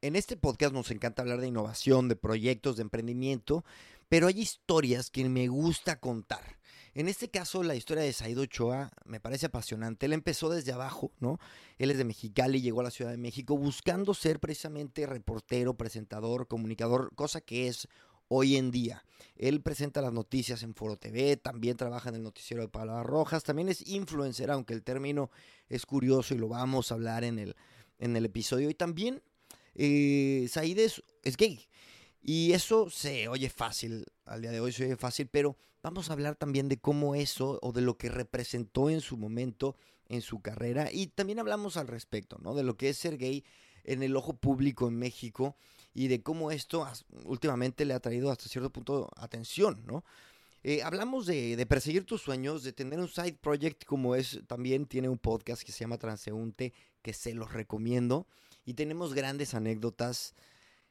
En este podcast nos encanta hablar de innovación, de proyectos, de emprendimiento, pero hay historias que me gusta contar. En este caso, la historia de Saido Ochoa me parece apasionante. Él empezó desde abajo, ¿no? Él es de Mexicali, llegó a la Ciudad de México buscando ser precisamente reportero, presentador, comunicador, cosa que es hoy en día. Él presenta las noticias en Foro TV, también trabaja en el noticiero de Palabras Rojas, también es influencer, aunque el término es curioso y lo vamos a hablar en el, en el episodio. Y también eh, Said es, gay. Y eso se oye fácil, al día de hoy se oye fácil, pero vamos a hablar también de cómo eso o de lo que representó en su momento en su carrera. Y también hablamos al respecto, ¿no? De lo que es ser gay en el ojo público en México y de cómo esto últimamente le ha traído hasta cierto punto atención, ¿no? Eh, hablamos de, de, perseguir tus sueños, de tener un side project como es, también tiene un podcast que se llama Transeúnte, que se los recomiendo y tenemos grandes anécdotas.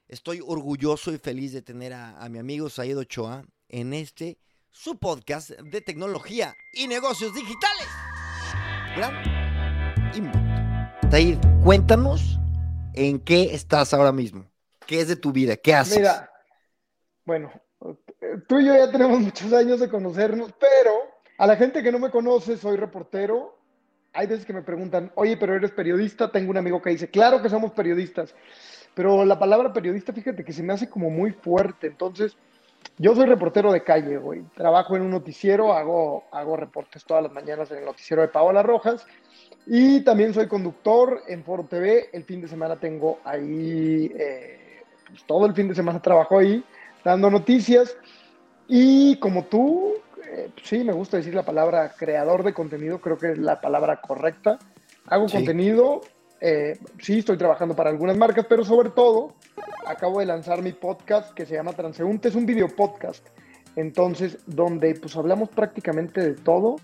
Estoy orgulloso y feliz de tener a, mi amigo Said Ochoa en este su podcast de tecnología y negocios digitales. Gran Said, cuéntanos en qué estás ahora mismo. ¿Qué es de tu vida? ¿Qué haces? Mira, bueno, tú y yo ya tenemos muchos años de conocernos, pero a la gente que no me conoce, soy reportero hay veces que me preguntan, oye, pero eres periodista. Tengo un amigo que dice, claro que somos periodistas. Pero la palabra periodista, fíjate que se me hace como muy fuerte. Entonces, yo soy reportero de calle, güey. Trabajo en un noticiero, hago, hago reportes todas las mañanas en el noticiero de Paola Rojas. Y también soy conductor en Foro TV. El fin de semana tengo ahí, eh, pues todo el fin de semana trabajo ahí, dando noticias. Y como tú, eh, sí, me gusta decir la palabra creador de contenido, creo que es la palabra correcta. Hago contenido, eh, sí, estoy trabajando para algunas marcas, pero sobre todo acabo de lanzar mi podcast que se llama Transeúnte, es un video podcast. Entonces, donde pues hablamos prácticamente de todo,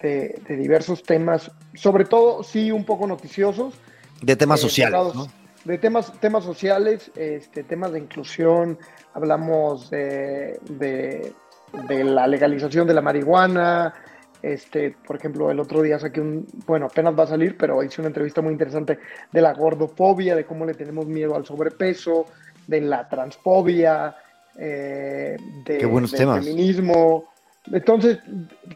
de, diversos temas, sobre todo, sí, un poco noticiosos. De temas eh, sociales, De temas, temas sociales, este, temas de inclusión, hablamos de de la legalización de la marihuana. Este, por ejemplo, el otro día saqué un, bueno, apenas va a salir, pero hice una entrevista muy interesante de la gordofobia, de cómo le tenemos miedo al sobrepeso, de la transfobia, eh, de, del feminismo. Entonces,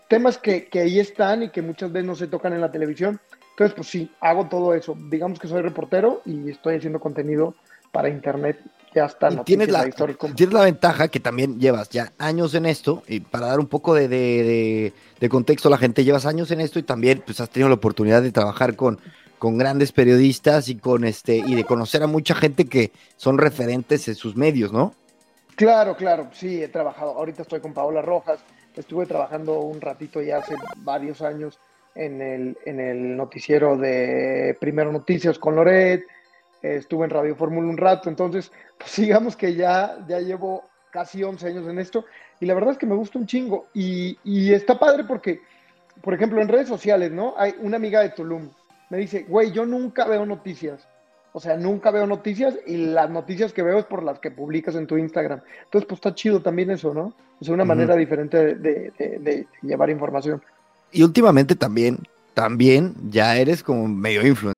temas que, que ahí están y que muchas veces no se tocan en la televisión. Entonces, pues sí, hago todo eso. Digamos que soy reportero y estoy haciendo contenido para internet ya está. tienes la, tienes la ventaja que también llevas ya años en esto, y para dar un poco de, contexto a la gente, llevas años en esto y también pues, has tenido la oportunidad de trabajar con, con grandes periodistas y, con este, y de conocer a mucha gente que son referentes en sus medios, ¿no? Claro, claro, sí, he trabajado. Ahorita estoy con Paola Rojas, estuve trabajando un ratito ya hace varios años en el, en el noticiero de Primero Noticias con Loret, estuve en Radio Fórmula un rato, entonces, pues digamos que ya, ya llevo casi 11 años en esto y la verdad es que me gusta un chingo y, y está padre porque, por ejemplo, en redes sociales, ¿no? Hay una amiga de Tulum, me dice, güey, yo nunca veo noticias. O sea, nunca veo noticias y las noticias que veo es por las que publicas en tu Instagram. Entonces, pues está chido también eso, ¿no? Es una manera diferente de, de, de, llevar información. Y últimamente también, también ya eres como medio influencer.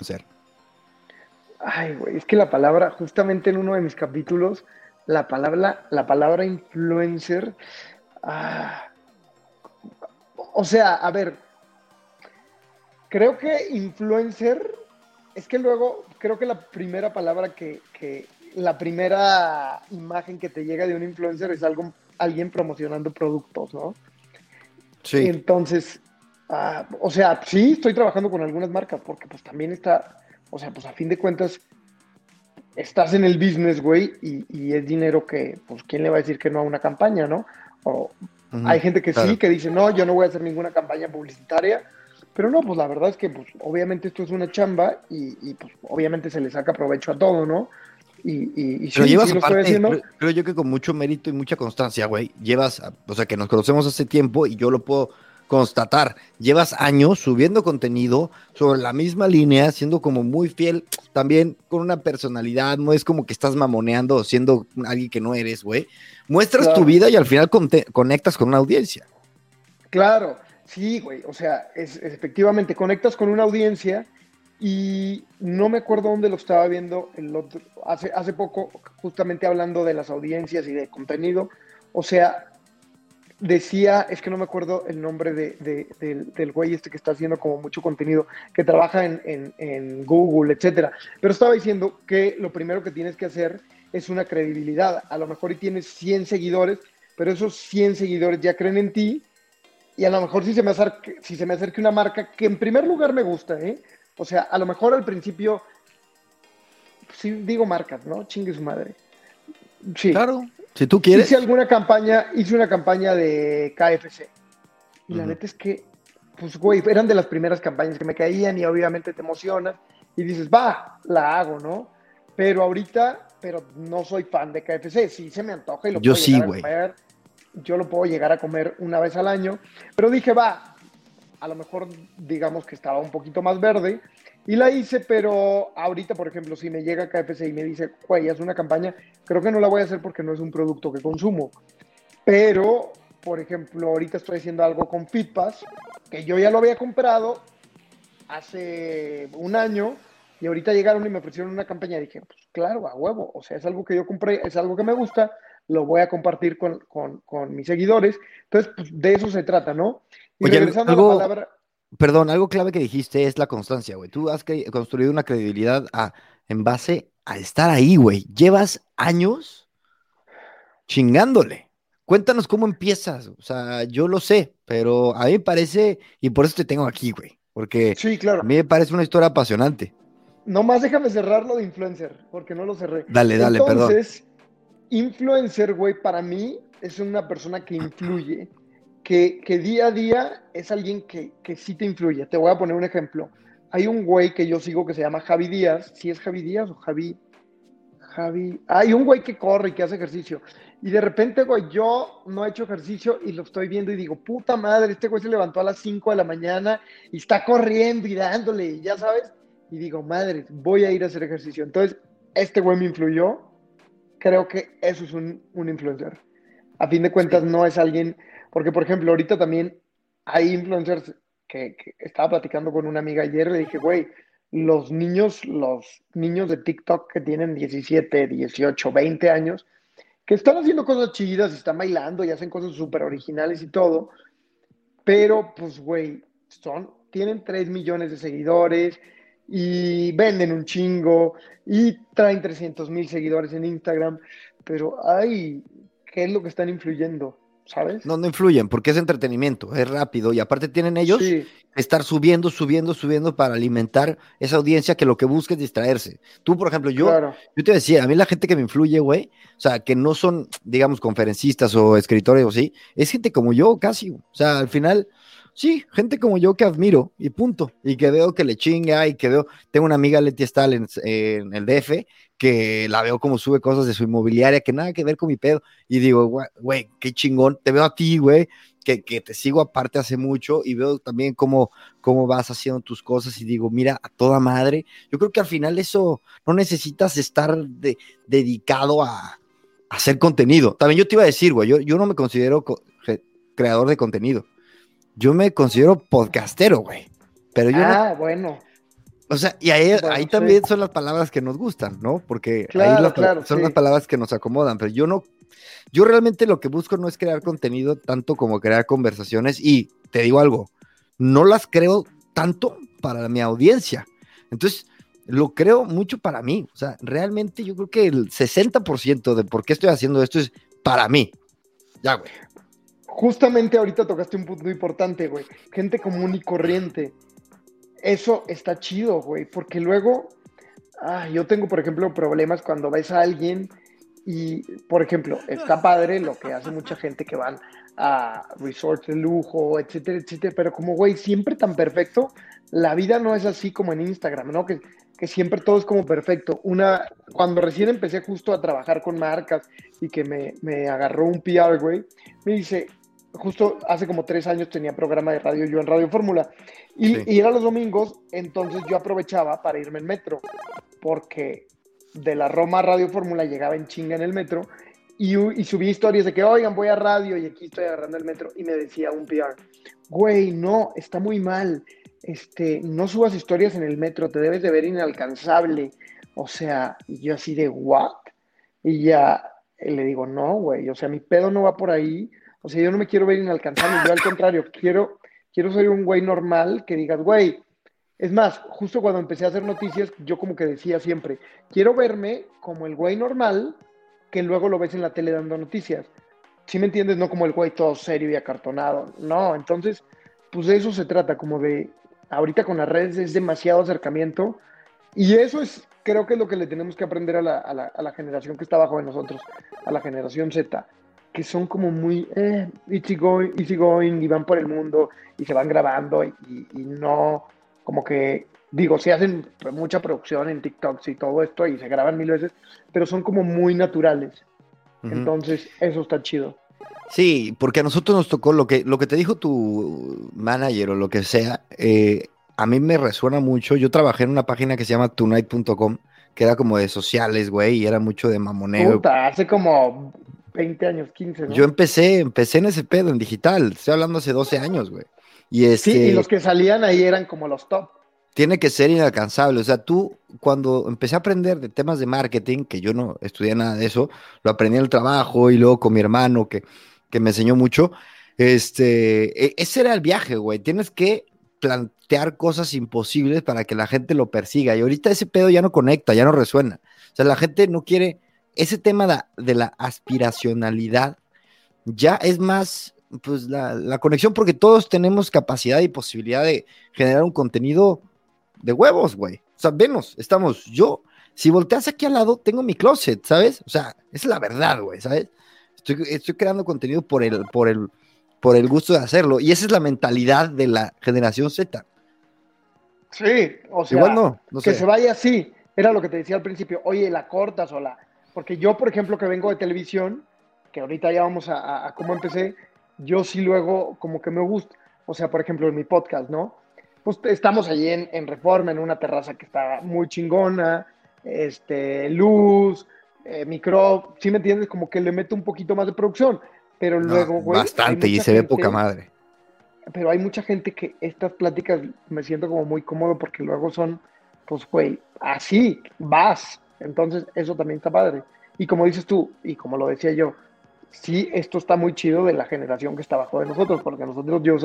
ser? Ay, güey, es que la palabra, justamente en uno de mis capítulos, la palabra, la palabra influencer, ah, o sea, a ver, creo que influencer, es que luego, creo que la primera palabra que, que la primera imagen que te llega de un influencer es algo, alguien promocionando productos, ¿no? Sí. Entonces, Ah, o sea, sí, estoy trabajando con algunas marcas porque pues también está, o sea, pues a fin de cuentas estás en el business, güey, y, es dinero que, pues, ¿quién le va a decir que no a una campaña, no? O hay gente que sí, que dice, no, yo no voy a hacer ninguna campaña publicitaria, Pero no, pues la verdad es que pues, obviamente esto es una chamba y, pues obviamente se le saca provecho a todo, ¿no? Y, y, Pero llevas aparte, creo, yo que con mucho mérito y mucha constancia, güey, llevas, o sea, que nos conocemos hace tiempo y yo lo puedo constatar, llevas años subiendo contenido sobre la misma línea, siendo como muy fiel, también con una personalidad, no es como que estás mamoneando siendo alguien que no eres, güey. Muestras tu vida y al final conectas con una audiencia. Claro, sí, güey, o sea, es, efectivamente conectas con una audiencia y no me acuerdo dónde lo estaba viendo el otro, hace, hace poco, justamente hablando de las audiencias y de contenido. O sea, decía, es que no me acuerdo el nombre de, del, güey este que está haciendo como mucho contenido, que trabaja en, en, Google, etcétera. Pero estaba diciendo que lo primero que tienes que hacer es una credibilidad. A lo mejor y tienes 100 seguidores, pero esos 100 seguidores ya creen en ti. Y a lo mejor si se me acerque, si se me acerque una marca que en primer lugar me gusta, ¿eh? O sea, a lo mejor al principio, sí digo marcas, ¿no? Chingue su madre. Sí. Claro, si tú quieres. Hice alguna campaña, hice una campaña de KFC. Y la neta es que, pues, güey, eran de las primeras campañas que me caían y obviamente te emocionas y dices, va, la hago, ¿no? Pero ahorita, pero no soy fan de KFC. Sí se me antoja y lo Yo puedo sí, llegar a comer. Yo lo puedo llegar a comer una vez al año. Pero dije, va, a lo mejor digamos que estaba un poquito más verde y la hice, pero ahorita, por ejemplo, si me llega KFC y me dice, güey, es una campaña, creo que no la voy a hacer porque no es un producto que consumo. Pero, por ejemplo, ahorita estoy haciendo algo con Fitpass, que yo ya lo había comprado hace un año y ahorita llegaron y me ofrecieron una campaña y dije, pues claro, a huevo, o sea, es algo que yo compré, es algo que me gusta, lo voy a compartir con, con, con mis seguidores. Entonces, pues, de eso se trata, ¿no? Perdón, algo clave que dijiste es la constancia, güey. Tú has construido una credibilidad en base a estar ahí, güey. Llevas años chingándole. Cuéntanos cómo empiezas. O sea, yo lo sé, pero a mí me parece, y por eso te tengo aquí, güey. Porque sí, claro. a mí me parece una historia apasionante. Nomás déjame cerrarlo de influencer, porque no lo cerré. Dale, dale, perdón. Influencer, güey, para mí es una persona que influye que, día a día es alguien que, que sí te influye. Te voy a poner un ejemplo. Hay un güey que yo sigo que se llama Javi Díaz. ¿Sí es Javi Díaz o Javi? Javi. Hay un güey que corre y que hace ejercicio. Y de repente, güey, yo no he hecho ejercicio y lo estoy viendo y digo, puta madre, este güey se levantó a las 5 de la mañana y está corriendo y dándole, ya sabes. Y digo, madre, voy a ir a hacer ejercicio. Entonces, este güey me influyó. Creo que eso es un, un influencer. A fin de cuentas, no es alguien porque, por ejemplo, ahorita también hay influencers que, estaba platicando con una amiga ayer, le dije, güey, los niños, los niños de TikTok que tienen 17, 18, 20 años, que están haciendo cosas chidas están bailando y hacen cosas súper originales y todo, pero pues, güey, son, tienen 3 millones de seguidores y venden un chingo y traen 300 mil seguidores en Instagram, pero, ay, ¿qué es lo que están influyendo? ¿sabes? No, no influyen, porque es entretenimiento, es rápido y aparte tienen ellos estar subiendo, subiendo, subiendo para alimentar esa audiencia que lo que busca es distraerse. Tú, por ejemplo, yo, yo te decía, a mí la gente que me influye, güey, o sea, que no son, digamos, conferencistas o escritores o sí, es gente como yo casi, o sea, al final Sí, gente como yo que admiro y punto. Y que veo que le chinga y que veo, tengo una amiga Leti Stahl en, el DF que la veo como sube cosas de su inmobiliaria que nada que ver con mi pedo. Y digo, güey, qué chingón, te veo a ti, güey, que, que, te sigo aparte hace mucho y veo también cómo, cómo vas haciendo tus cosas y digo, mira, a toda madre. Yo creo que al final eso no necesitas estar dedicado a, hacer contenido. También yo te iba a decir, güey, yo, yo no me considero creador de contenido yo me considero podcastero, güey. Pero yo ah, bueno. O sea, y ahí, ahí también son las palabras que nos gustan, ¿no? Porque ahí son las palabras que nos acomodan, pero yo no, yo realmente lo que busco no es crear contenido tanto como crear conversaciones y te digo algo, no las creo tanto para mi audiencia. Entonces, lo creo mucho para mí. O sea, realmente yo creo que el 60% de por qué estoy haciendo esto es para mí. Ya, güey justamente ahorita tocaste un punto importante, güey. Gente común y corriente. Eso está chido, güey, porque luego, ah, yo tengo, por ejemplo, problemas cuando ves a alguien y, por ejemplo, está padre lo que hace mucha gente que van a resorts de lujo, etcétera, etcétera, pero como, güey, siempre tan perfecto, la vida no es así como en Instagram, ¿no? Que, que siempre todo es como perfecto. Una, cuando recién empecé justo a trabajar con marcas y que me, me agarró un PR, güey, me dice, justo hace como tres años tenía programa de radio yo en Radio Fórmula. Y, y, era los domingos, entonces yo aprovechaba para irme en metro, porque de la Roma a Radio Fórmula llegaba en chinga en el metro y, y, subí historias de que, oigan, voy a radio y aquí estoy agarrando el metro y me decía un PR, güey, no, está muy mal, este, no subas historias en el metro, te debes de ver inalcanzable, o sea, y yo así de, ¿what? Y ya le digo, no, güey, o sea, mi pedo no va por ahí, o sea, yo no me quiero ver inalcanzable, yo al contrario, quiero, quiero ser un güey normal que digas, güey, es más, justo cuando empecé a hacer noticias, yo como que decía siempre, quiero verme como el güey normal que luego lo ves en la tele dando noticias. ¿Sí me entiendes? No como el güey todo serio y acartonado. No, entonces, pues de eso se trata, como de, ahorita con las redes es demasiado acercamiento y eso es, creo que es lo que le tenemos que aprender a la, a la, a la generación que está abajo de nosotros, a la generación Z que son como muy eh, easy going, easy going y van por el mundo y se van grabando y, y, no, como que, digo, se hacen mucha producción en TikToks y todo esto y se graban mil veces, pero son como muy naturales. Entonces, eso está chido. Sí, porque a nosotros nos tocó lo que, lo que te dijo tu manager o lo que sea, eh, a mí me resuena mucho. Yo trabajé en una página que se llama tonight.com, que era como de sociales, güey, y era mucho de mamoneo. Puta, hace como 20 años, 15, ¿no? Yo empecé, empecé en ese pedo, en digital. Estoy hablando hace 12 años, güey. Y este, sí, y los que salían ahí eran como los top. Tiene que ser inalcanzable. O sea, tú, cuando empecé a aprender de temas de marketing, que yo no estudié nada de eso, lo aprendí en el trabajo y luego con mi hermano, que, que me enseñó mucho. Este, e, ese era el viaje, güey. Tienes que plantear cosas imposibles para que la gente lo persiga. Y ahorita ese pedo ya no conecta, ya no resuena. O sea, la gente no quiere ese tema de, la aspiracionalidad ya es más, pues, la, conexión, porque todos tenemos capacidad y posibilidad de generar un contenido de huevos, güey. O sea, vemos, estamos, yo, si volteas aquí al lado, tengo mi closet, ¿sabes? O sea, es la verdad, güey, ¿sabes? Estoy, estoy creando contenido por el, por, el, por el gusto de hacerlo. Y esa es la mentalidad de la generación Z. Sí, o sea, no, que se vaya así. Era lo que te decía al principio, oye, la cortas o la, porque yo, por ejemplo, que vengo de televisión, que ahorita ya vamos a, cómo empecé, yo sí luego como que me gusta, o sea, por ejemplo, en mi podcast, ¿no? Pues estamos allí en, Reforma, en una terraza que está muy chingona, este, luz, eh, micro, ¿sí me entiendes? Como que le meto un poquito más de producción, pero luego, güey... Bastante, y se ve poca madre. Pero hay mucha gente que estas pláticas me siento como muy cómodo porque luego son, pues, güey, así, vas, entonces, eso también está padre. Y como dices tú, y como lo decía yo, sí, esto está muy chido de la generación que está abajo de nosotros, porque nosotros yo,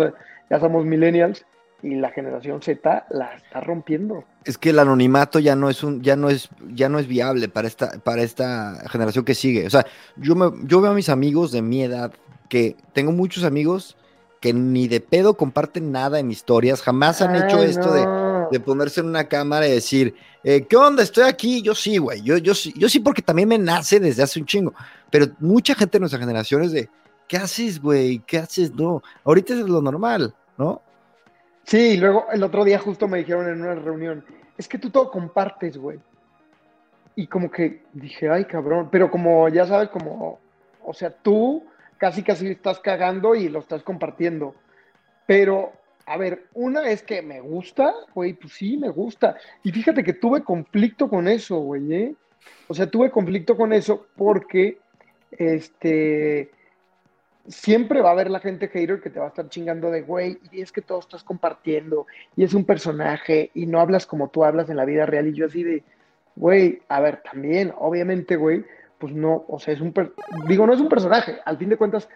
ya somos millennials y la generación Z la está rompiendo. Es que el anonimato ya no es un, ya no es, ya no es viable para esta, para esta generación que sigue. O sea, yo me, yo veo a mis amigos de mi edad, que tengo muchos amigos que ni de pedo comparten nada en historias, jamás han hecho esto de de ponerse en una cámara y decir, eh, ¿qué onda? Estoy aquí. Yo sí, güey. Yo, yo, sí, yo sí, porque también me nace desde hace un chingo. Pero mucha gente de nuestra generación es de, ¿qué haces, güey? ¿Qué haces? No. Ahorita es lo normal, ¿no? Sí, luego el otro día justo me dijeron en una reunión, es que tú todo compartes, güey. Y como que dije, ay, cabrón. Pero como ya sabes, como, o sea, tú casi casi estás cagando y lo estás compartiendo. Pero a ver, una es que me gusta, güey, pues sí, me gusta. Y fíjate que tuve conflicto con eso, güey, ¿eh? O sea, tuve conflicto con eso porque, este, siempre va a haber la gente hater que te va a estar chingando de, güey, y es que todo estás compartiendo, y es un personaje, y no hablas como tú hablas en la vida real, y yo así de, güey, a ver, también, obviamente, güey, pues no, o sea, es un, digo, no es un personaje, al fin de cuentas,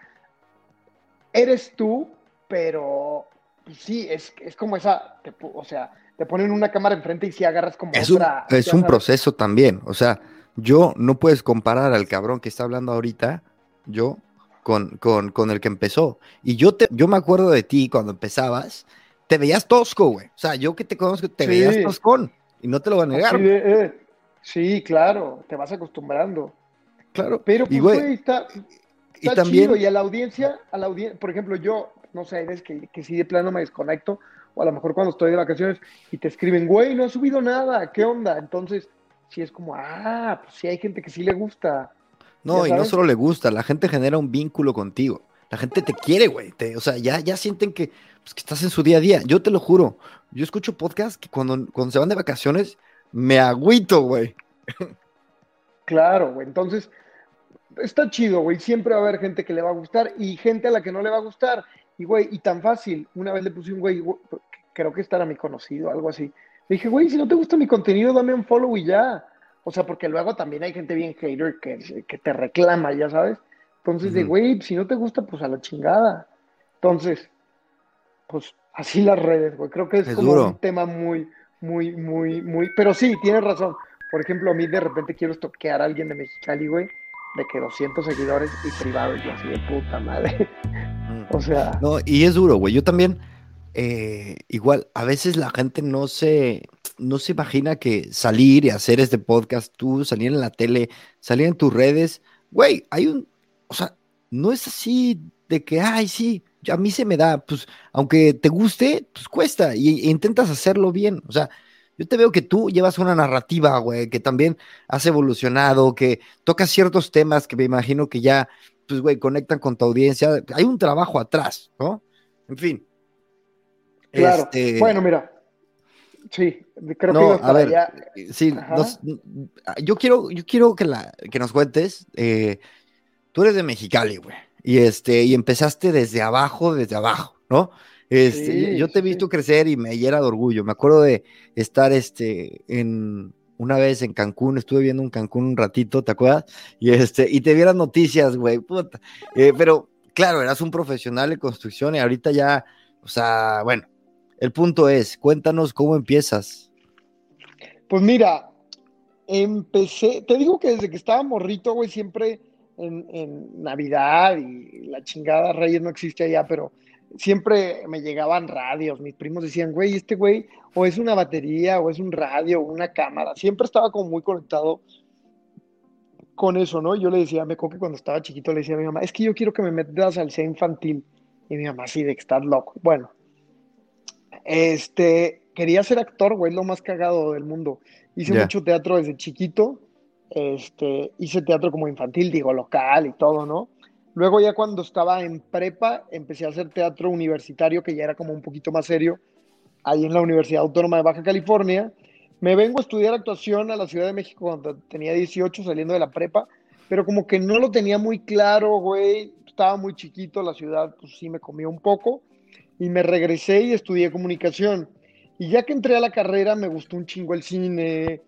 eres tú, pero pues sí, es, es como esa, o sea, te ponen una cámara enfrente y si agarras como es otra. Un, es un proceso también, o sea, yo no puedes comparar al cabrón que está hablando ahorita, yo, con, con, con el que empezó. Y yo, te, yo me acuerdo de ti cuando empezabas, te veías tosco, güey. O sea, yo que te conozco, te veías toscón, y no te lo voy a negar. Eh, sí, claro, te vas acostumbrando. Claro. Pero, pues, y, güey, está, y también- chido. Y a la audiencia, a la audiencia, por ejemplo, yo, no sé, hay veces que, que sí de plano me desconecto, o a lo mejor cuando estoy de vacaciones y te escriben, güey, no has subido nada, ¿qué onda? Entonces, sí es como, ah, pues sí hay gente que sí le gusta. No, y no solo le gusta, la gente genera un vínculo contigo. La gente te quiere, güey. te- o sea, ya, ya sienten que, pues, que estás en su día a día. Yo te lo juro. Yo escucho podcasts que cuando, cuando se van de vacaciones me agüito, güey. Claro, güey. Entonces, está chido, güey. Siempre va a haber gente que le va a gustar y gente a la que no le va a gustar. Y, güey, y tan fácil. Una vez le puse un güey, güey, creo que era mi conocido, algo así. Le dije, güey, si no te gusta mi contenido, dame un follow y ya. O sea, porque luego también hay gente bien hater que, que te reclama, ya sabes. Entonces, de, Ujú. güey, si no te gusta, pues a la chingada. Entonces, pues así las redes, güey. Creo que es, Es como duro. un tema muy, muy, muy, muy. Pero sí, tienes razón. Por ejemplo, a mí de repente quiero estoquear a alguien de Mexicali, güey, de que 200 seguidores y privado, y yo así de puta madre. O sea, No, y es duro, güey. Yo también, eh, igual, a veces la gente no se, no se imagina que salir y hacer este podcast, tú salir en la tele, salir en tus redes, güey, hay un, o sea, no es así de que, ay, sí, a mí se me da, pues, aunque te guste, pues cuesta y, e intentas hacerlo bien. O sea, yo te veo que tú llevas una narrativa, güey, que también has evolucionado, que tocas ciertos temas que me imagino que ya, pues, güey, conectan con tu audiencia. Hay un trabajo atrás, ¿no? En fin. claro. Este, Bueno, mira. Sí, creo no, que a ver, allá. sí, nos- yo quiero, yo quiero que, la, que nos cuentes, eh, tú eres de Mexicali, güey, y este, y empezaste desde abajo, desde abajo, ¿no? Este, Sí, yo- te he visto sí. crecer y me llena de orgullo. Me acuerdo de estar este, en una vez en Cancún, estuve viendo en Cancún un ratito, ¿te acuerdas? Y este, y te vieran noticias, güey, puta. Eh, pero claro, eras un profesional en construcción y ahorita ya, o sea, bueno, el punto es, cuéntanos cómo empiezas. Pues mira, empecé, te digo que desde que estaba morrito, güey, siempre en, en Navidad y la chingada Reyes no existe allá, pero siempre me llegaban radios, mis primos decían, güey, este güey, o es una batería, o es un radio, o una cámara, siempre estaba como muy conectado con eso, ¿no? Yo le decía, me acuerdo que cuando estaba chiquito le decía a mi mamá, es que yo quiero que me metas al C infantil, y mi mamá, sí, de que estás loco. Bueno, este, quería ser actor, güey, lo más cagado del mundo. Hice mucho teatro desde chiquito, este, hice teatro como infantil, digo, local y todo, ¿no? Luego ya cuando estaba en prepa, empecé a hacer teatro universitario, que ya era como un poquito más serio, ahí en la Universidad Autónoma de Baja California. Me vengo a estudiar actuación a la Ciudad de México cuando tenía 18, saliendo de la prepa, pero como que no lo tenía muy claro, güey. Estaba muy chiquito, la ciudad pues sí me comió un poco. Y me regresé y estudié comunicación. Y ya que entré a la carrera, me gustó un chingo el cine,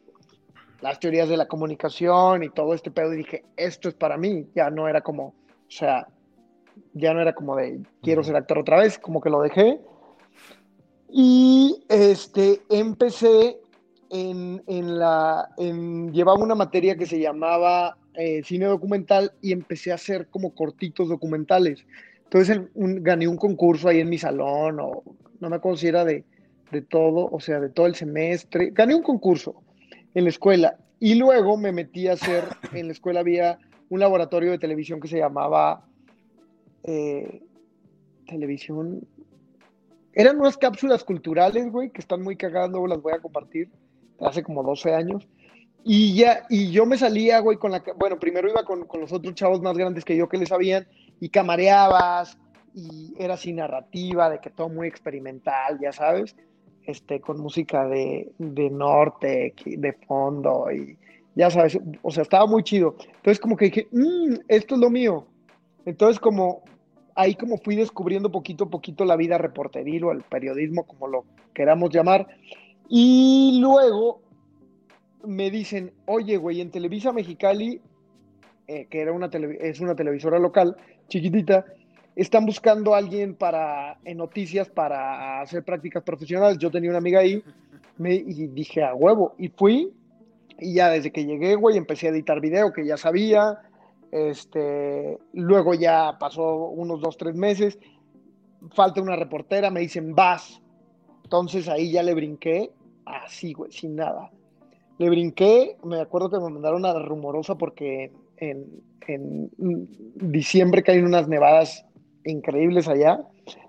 las teorías de la comunicación y todo este pedo. Y dije, esto es para mí. Ya no era como, sea, ya no era como de quiero ser actor otra vez, como que lo dejé. Y este, empecé en, en la, en, llevaba una materia que se llamaba eh, cine documental y empecé a hacer como cortitos documentales. Entonces el- un- gané un concurso ahí en mi salón, o no me acuerdo si era de, de todo, o sea, de todo el semestre. Gané un concurso en la escuela y luego me metí a hacer, en la escuela había un laboratorio de televisión que se llamaba eh, televisión. Eran unas cápsulas culturales, güey, que están muy cagadas, luego las voy a compartir, hace como 12 años. Y ya, y yo me salía, güey, con la, bueno, primero iba con, con los otros chavos más grandes que yo que le sabían, y camareabas, y era así narrativa, de que todo muy experimental, ya sabes, este, con música de, de norte, de fondo, y ya sabes, o sea, estaba muy chido. Entonces como que dije, "Mm, esto es lo mío. Entonces como, ahí como fui descubriendo poquito a poquito la vida reporteril o el periodismo, como lo queramos llamar, y luego me dicen, oye, güey, en Televisa Mexicali, eh, que era una es una televisora local, chiquitita, están buscando a alguien para, en noticias para hacer prácticas profesionales. Yo tenía una amiga ahí me, y dije, a huevo, y fui, y ya desde que llegué, güey, empecé a editar video, que ya sabía, este, luego ya pasó unos dos, tres meses, falta una reportera, me dicen, vas, entonces ahí ya le brinqué, así, güey, sin nada. Le brinqué, me acuerdo que me mandaron a la rumorosa porque en, en diciembre caen unas nevadas increíbles allá.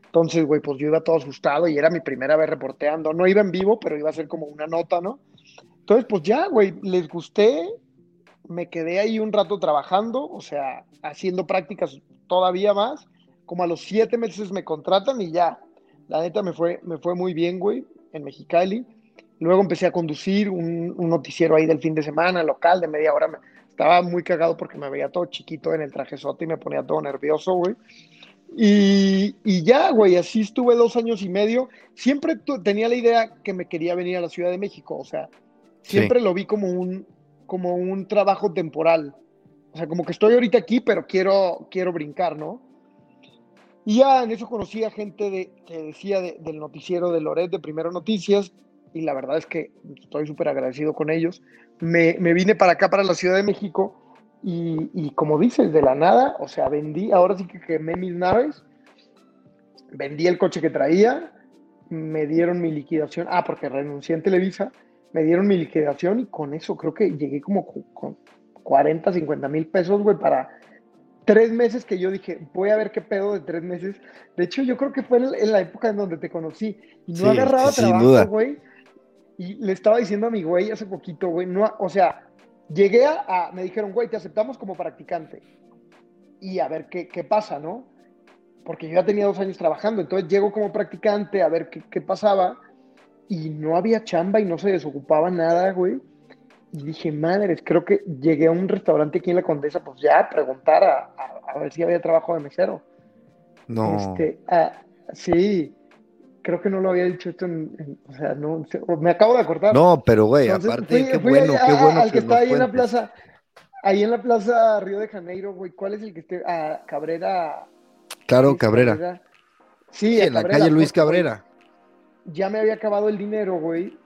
Entonces, güey, pues yo iba todo asustado y era mi primera vez reporteando. No iba en vivo, pero iba a ser como una nota, ¿no? Entonces, pues ya, güey, les gusté, me quedé ahí un rato trabajando, o sea, haciendo prácticas todavía más. Como a los siete meses me contratan y ya. La neta me fue, me fue muy bien, güey, en Mexicali. Luego empecé a conducir un, un noticiero ahí del fin de semana, local, de media hora. Estaba muy cagado porque me veía todo chiquito en el trajezote y me ponía todo nervioso, güey. Y, y, ya, güey, así estuve dos años y medio. Siempre tenía la idea que me quería venir a la Ciudad de México, o sea, siempre sí. lo vi como un, como un trabajo temporal. O sea, como que estoy ahorita aquí, pero quiero, quiero brincar, ¿no? Y ya en eso conocí a gente de, que decía de, del noticiero de Loret, de Primero Noticias, y la verdad es que estoy súper agradecido con ellos. Me, me vine para acá, para la Ciudad de México, y, y, como dices, de la nada, o sea, vendí, ahora sí que quemé mis naves, vendí el coche que traía, me dieron mi liquidación, ah, porque renuncié en Televisa, me dieron mi liquidación y con eso creo que llegué como con 40, 50 mil pesos, güey, para tres meses que yo dije, voy a ver qué pedo de tres meses. De hecho, yo creo que fue en la época en donde te conocí y no sí, agarraba trabajo, güey. Y le estaba diciendo a mi güey hace poquito, güey, no, o sea, llegué a, a, me dijeron, güey, te aceptamos como practicante. Y a ver qué, qué, pasa, ¿no? Porque yo ya tenía dos años trabajando, entonces llego como practicante a ver qué, qué pasaba y no había chamba y no se desocupaba nada, güey. Y dije, madres, creo que llegué a un restaurante aquí en la Condesa, pues ya a preguntar a, a, a ver si había trabajo de mesero. No. Este, sí, creo que no lo había dicho esto en, en, o sea, no, me acabo de acordar. No, pero güey, aparte, fui, qué, fui bueno, qué bueno, Al que, que está ahí en la plaza, ahí en la plaza Río de Janeiro, güey, ¿cuál es el que esté? A Cabrera. Claro, Cabrera. Cabrera. Sí, sí en la calle Luis Cabrera. Ya me había acabado el dinero, güey.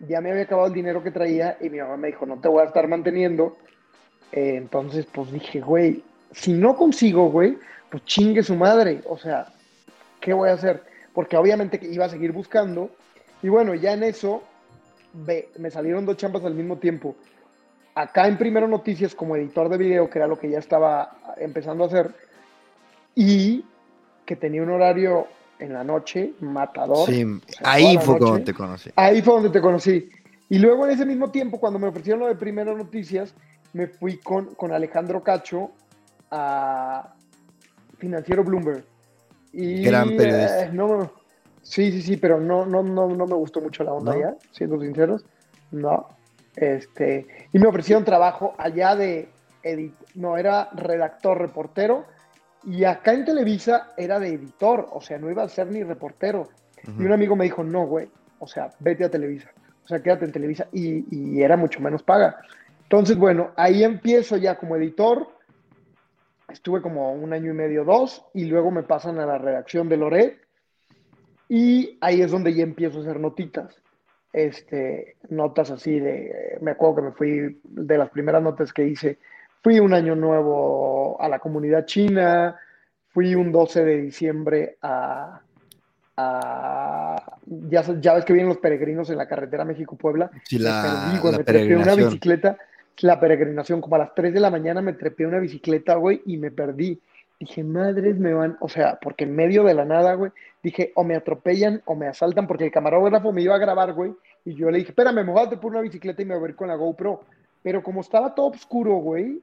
Ya me había acabado el dinero que traía y mi mamá me dijo, no te voy a estar manteniendo. Eh, entonces, pues dije, güey, si no consigo, güey, pues chingue su madre. O sea, ¿qué voy a hacer? porque obviamente iba a seguir buscando. Y bueno, ya en eso ve, me salieron dos chambas al mismo tiempo. Acá en Primero Noticias como editor de video, que era lo que ya estaba empezando a hacer, y que tenía un horario en la noche, matador. Sí, o sea, ahí fue cuando te conocí. Ahí fue donde te conocí. Y luego en ese mismo tiempo, cuando me ofrecieron lo de Primero Noticias, me fui con, con Alejandro Cacho a Financiero Bloomberg. Y, Gran periodista. Eh, no, sí, sí, sí, pero no, no, no, no me gustó mucho la onda ¿No? ya, siendo sinceros. No. Este, y me ofrecieron trabajo allá de edit no, era redactor, reportero, y acá en Televisa era de editor, o sea, no iba a ser ni reportero. Uh -huh. Y un amigo me dijo, no, güey, o sea, vete a Televisa, o sea, quédate en Televisa, y, y era mucho menos paga. Entonces, bueno, ahí empiezo ya como editor, estuve como un año y medio, dos, y luego me pasan a la redacción de Loret, y ahí es donde ya empiezo a hacer notitas. Este, notas así de, me acuerdo que me fui de las primeras notas que hice, fui un año nuevo a la comunidad china, fui un 12 de diciembre a, a ya, ya, ves que vienen los peregrinos en la carretera México-Puebla, sí, la, me perdí, güey, me trepé una bicicleta, la peregrinación, como a las 3 de la mañana me trepé una bicicleta, güey, y me perdí. Dije, madres, me van, o sea, porque en medio de la nada, güey, dije, o me atropellan o me asaltan, porque el camarógrafo me iba a grabar, güey, y yo le dije, espérame, me voy a por una bicicleta y me voy a ir con la GoPro. Pero como estaba todo oscuro, güey,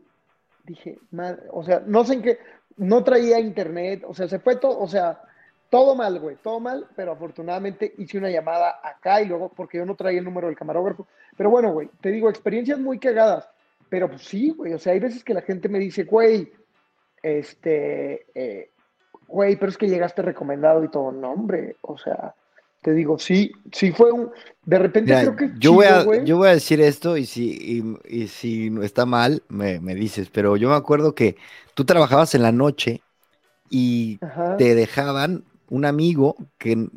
dije, madre, o sea, no sé en qué, no traía internet, o sea, se fue todo, o sea, todo mal, güey, todo mal, pero afortunadamente hice una llamada acá y luego, porque yo no traía el número del camarógrafo. Pero bueno, güey, te digo, experiencias muy cagadas, pero pues sí, güey, o sea, hay veces que la gente me dice, güey, este, eh, güey, pero es que llegaste recomendado y todo, no, hombre, o sea, te digo, sí, sí fue un, de repente Mira, creo que... Yo, chido, voy a, güey. yo voy a decir esto y si, y, y si está mal, me, me, dices, pero yo me acuerdo que tú trabajabas en la noche y Ajá. te dejaban, un amigo que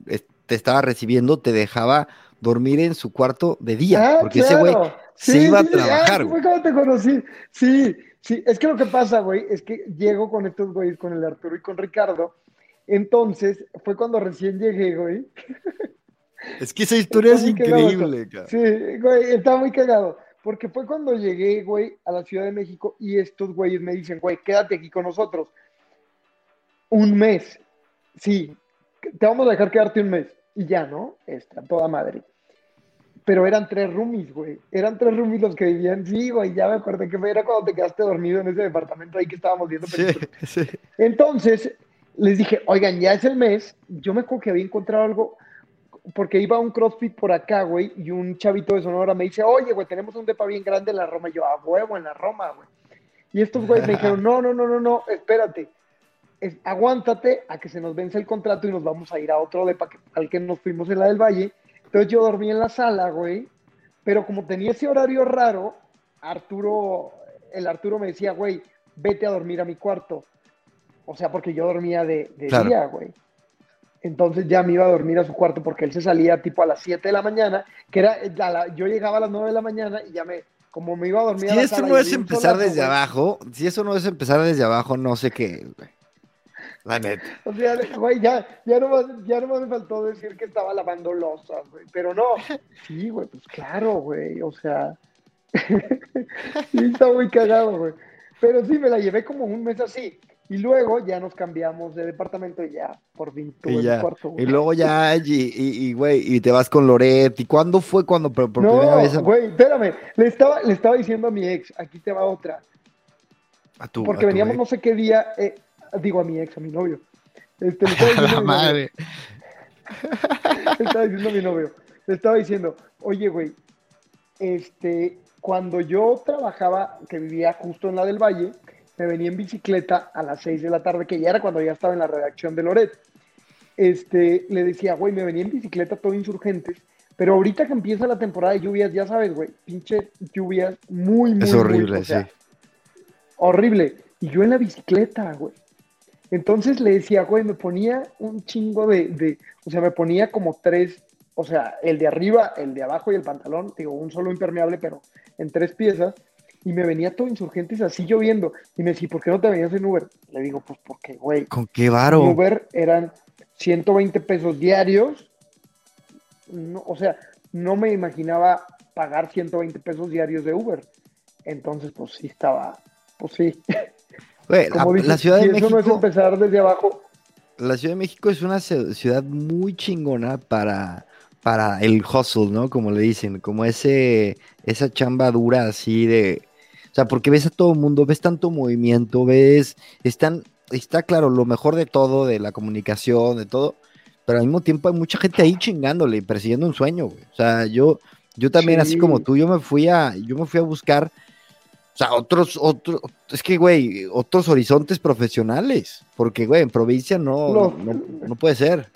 te estaba recibiendo, te dejaba dormir en su cuarto de día, Ah, porque claro. ese güey Sí, se iba sí, a ah, trabajar, fue te conocí. Sí, sí, es que lo que pasa, güey, es que llego con estos güeyes, con el Arturo y con Ricardo. Entonces, fue cuando recién llegué, güey. Es que esa historia es cagado increíble, cara. Sí, güey, está muy cagado. porque fue cuando llegué, güey, a la Ciudad de México y estos güeyes me dicen, güey, quédate aquí con nosotros. Un mes. Sí, te vamos a dejar quedarte un mes. Y ya, ¿no? Está toda madre. Pero eran tres roomies, güey. Eran tres roomies los que vivían. Sí, güey, ya me acordé que era cuando te quedaste dormido en ese departamento ahí que estábamos viendo. Sí, sí. Entonces, les dije, oigan, ya es el mes. Yo me acuerdo que había encontrado algo porque iba a un CrossFit por acá, güey, y un chavito de Sonora me dice, oye, güey, tenemos un depa bien grande en la Roma. Y yo, a huevo, en la Roma, güey. Y estos güeyes me dijeron, no, no, no, no, no, espérate. aguántate a que se nos vence el contrato y nos vamos a ir a otro depa que, al que nos fuimos en la del Valle. Entonces yo dormí en la sala, güey, pero como tenía ese horario raro, Arturo, el Arturo me decía, güey, vete a dormir a mi cuarto. O sea, porque yo dormía de, día, güey. Entonces ya me iba a dormir a su cuarto porque él se salía tipo a las 7 de la mañana, que era, yo llegaba a las 9 de la mañana y ya me, como me iba a dormir si eso no es empezar desde abajo, si eso no es empezar desde abajo, no sé qué, güey. La neta. O sea, güey, ya, ya, no, ya no me faltó decir que estaba lavando losas, güey. Pero no, sí, güey, pues claro, güey. O sea, sí, está muy cagado, güey. Pero sí, me la llevé como un mes así. Y luego ya nos cambiamos de departamento y ya por fin tuve y cuarto. Y luego ya, y, güey, y, te vas con Loret. ¿Y cuándo fue cuando por, primera vez? güey, espérame. Le estaba, le estaba diciendo a mi ex, aquí te va otra. A tu, Porque veníamos no sé qué día, eh, digo a mi ex, a mi novio. Este, le estaba a mi madre. le estaba diciendo a mi novio. Le estaba diciendo, oye, güey, este, cuando yo trabajaba, que vivía justo en la del Valle, me venía en bicicleta a las 6 de la tarde, que ya era cuando ya estaba en la redacción de Loret. Este, le decía, güey, me venía en bicicleta todo insurgentes, pero ahorita que empieza la temporada de lluvias, ya sabes, güey, pinche lluvias muy, muy, Es horrible, sí. Horrible. Y yo en la bicicleta, güey. Entonces le decía, güey, me ponía un chingo de, de, o sea, me ponía como tres, o sea, el de arriba, el de abajo y el pantalón, digo, un solo impermeable, pero en tres piezas y me venía todo insurgentes así lloviendo. Y me decía, ¿por qué no te venías en Uber? Le digo, pues porque, güey. ¿Con qué varo? Uber eran 120 pesos diarios. o sea, no me imaginaba pagar 120 pesos diarios de Uber. Entonces, pues sí estaba, pues sí. Güey, la, Ciudad de México. Eso no es empezar desde abajo. La Ciudad de México es una ciudad muy chingona para para el hustle, ¿no? Como le dicen, como ese, esa chamba dura así de, o sea, porque ves a todo el mundo, ves tanto movimiento, ves, están, está claro, lo mejor de todo, de la comunicación, de todo, pero al mismo tiempo hay mucha gente ahí chingándole, persiguiendo un sueño, güey. O sea, yo, yo también, así como tú, yo me fui a, yo me fui a buscar, o sea, otros, otros, es que, güey, otros horizontes profesionales, porque, güey, en provincia no, no, no, puede ser.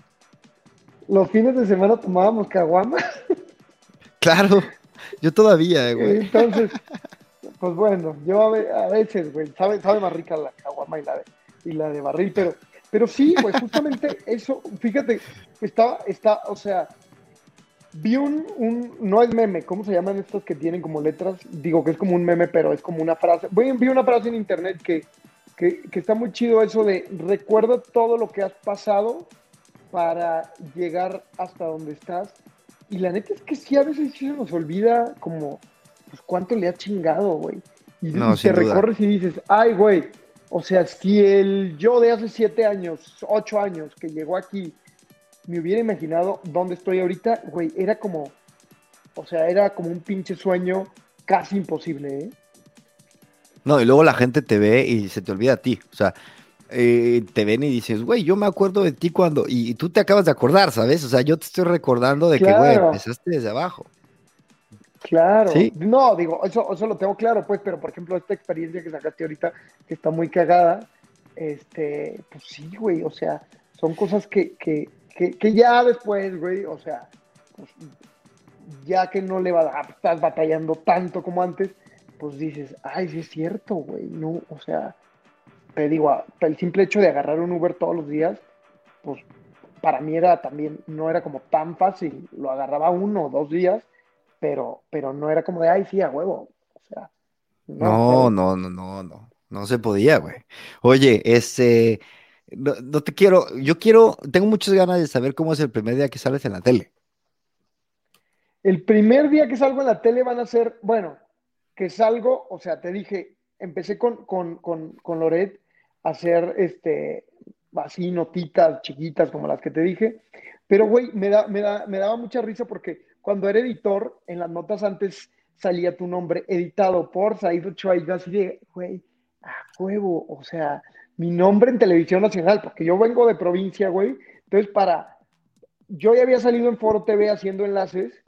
Los fines de semana tomábamos caguama. Claro, yo todavía, güey. Entonces, pues bueno, yo a veces, güey, sabe, sabe más rica la caguama y la de, y la de barril, pero, pero sí, güey, justamente eso, fíjate, estaba, está, o sea, vi un, un, no es meme, ¿cómo se llaman estos que tienen como letras? Digo que es como un meme, pero es como una frase. Voy, vi una frase en internet que, que, que está muy chido eso de recuerda todo lo que has pasado para llegar hasta donde estás. Y la neta es que sí, a veces sí se nos olvida como pues cuánto le ha chingado, güey. Y, no, te recorres y dices, ay, güey, o sea, si el yo de hace siete años, ocho años que llegó aquí, me hubiera imaginado dónde estoy ahorita, güey, era como, o sea, era como un pinche sueño casi imposible, ¿eh? No, y luego la gente te ve y se te olvida a ti. O sea, eh, te ven y dices, güey, yo me acuerdo de ti cuando. Y, tú te acabas de acordar, ¿sabes? O sea, yo te estoy recordando de que, güey, empezaste desde abajo. Claro, no, digo, eso, eso lo tengo claro, pues, pero por ejemplo, esta experiencia que sacaste ahorita, que está muy cagada, este, pues sí, güey, o sea, son cosas que, que, que, ya después, güey, o sea, pues, ya que no le va a, estás batallando tanto como antes, pues dices, ay, sí es cierto, güey, no, o sea, te digo, el simple hecho de agarrar un Uber todos los días, pues para mí era también, no era como tan fácil, lo agarraba uno o dos días pero, pero no era como de, ay, sí, a huevo. O sea, no, no, no, no, no, no, se podía, güey. Oye, este, no, te quiero, yo quiero, tengo muchas ganas de saber cómo es el primer día que sales en la tele. El primer día que salgo en la tele van a ser, bueno, que salgo, o sea, te dije, empecé con, con, con, con Loret a hacer este, así notitas chiquitas como las que te dije, pero güey, me, da, me, da, me daba mucha risa porque cuando era editor, en las notas antes salía tu nombre editado por Said Ochoa y yo así de, güey, a huevo, o sea, mi nombre en televisión nacional, porque yo vengo de provincia, güey, entonces para, yo ya había salido en Foro TV haciendo enlaces,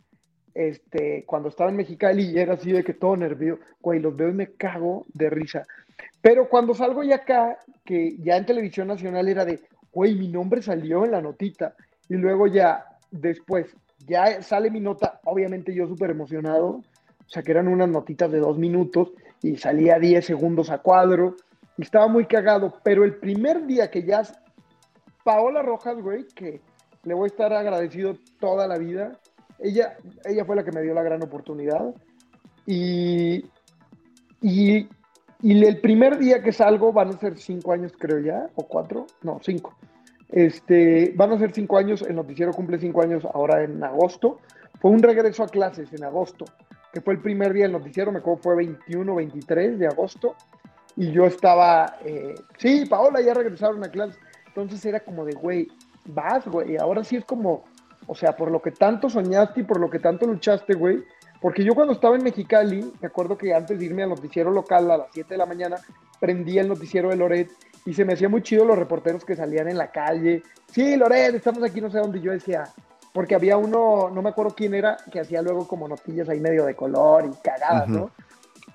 este, cuando estaba en Mexicali y era así de que todo nervioso, güey, los veo y me cago de risa. Pero cuando salgo ya acá, que ya en televisión nacional era de, güey, mi nombre salió en la notita. Y luego ya, después, ya sale mi nota, obviamente yo súper emocionado, o sea que eran unas notitas de dos minutos y salía 10 segundos a cuadro y estaba muy cagado, pero el primer día que ya Paola Rojas, güey, que le voy a estar agradecido toda la vida, ella, ella fue la que me dio la gran oportunidad y, y, y el primer día que salgo van a ser cinco años creo ya, o cuatro, no, cinco. Este, van a ser cinco años, el noticiero cumple cinco años ahora en agosto. Fue un regreso a clases en agosto, que fue el primer día del noticiero, me acuerdo fue 21, 23 de agosto, y yo estaba, eh, sí, Paola, ya regresaron a clases. Entonces era como de, güey, vas, güey, ahora sí es como, o sea, por lo que tanto soñaste y por lo que tanto luchaste, güey, porque yo cuando estaba en Mexicali, me acuerdo que antes de irme al noticiero local a las 7 de la mañana, prendía el noticiero de Loret y se me hacía muy chido los reporteros que salían en la calle. Sí, Loret, estamos aquí, no sé dónde. Yo decía, porque había uno, no me acuerdo quién era, que hacía luego como notillas ahí medio de color y cagadas, ¿no?